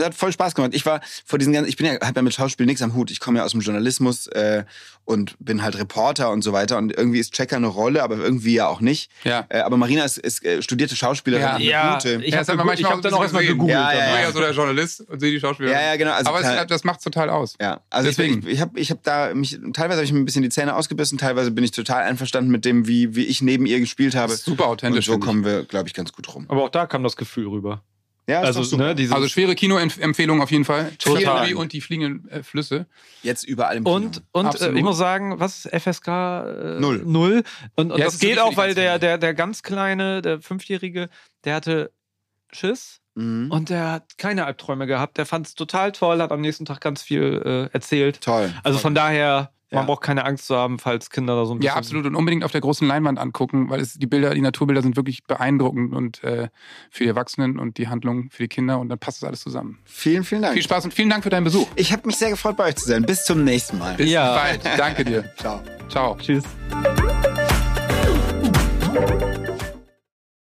Das hat voll Spaß gemacht. Ich war vor diesen ganzen, ich bin ja, hab ja mit Schauspiel nichts am Hut. Ich komme ja aus dem Journalismus äh, und bin halt Reporter und so weiter. Und irgendwie ist Checker eine Rolle, aber irgendwie ja auch nicht. Ja. Äh, aber Marina ist, ist äh, studierte Schauspielerin Ja. mit Ja, Note. ich Ja, habe das hat man hab manchmal dann auch erstmal gegoogelt. Ja, ja, Ich bin ja. ja so der Journalist und sehe die Schauspieler. Ja, ja, genau. Also Aber klar- es, das macht total aus. Ja, also Deswegen. ich, ich habe ich hab da mich, teilweise habe ich mir ein bisschen die Zähne ausgebissen, teilweise bin ich total einverstanden mit dem, wie, wie ich neben ihr gespielt habe. Super authentisch, Und so kommen wir, glaube ich, ganz gut rum. Aber auch da kam das Gefühl rüber. Ja, Also, ne, Also schwere Kinoempfehlung auf jeden Fall. Total. Und die fliegenden äh, Flüsse. Jetzt überall im Kino. Und, und äh, ich muss sagen, was ist FSK? Äh, Null. Null. Und, und Ja, das ist geht auch, weil der, der, der ganz kleine, der Fünfjährige, der hatte Schiss Mhm. und der hat keine Albträume gehabt. Der fand es total toll, hat am nächsten Tag ganz viel äh, erzählt. Toll. Also von daher, man ja. braucht keine Angst zu haben, falls Kinder da so ein bisschen. Ja, absolut. Und unbedingt auf der großen Leinwand angucken, weil es, die Bilder, die Naturbilder sind wirklich beeindruckend und äh, für die Erwachsenen und die Handlung für die Kinder und dann passt das alles zusammen. Vielen, vielen Dank. Viel Spaß und vielen Dank für deinen Besuch. Ich habe mich sehr gefreut, bei euch zu sein. Bis zum nächsten Mal. Bis ja. bald. Danke dir. Ciao. Ciao. Tschüss.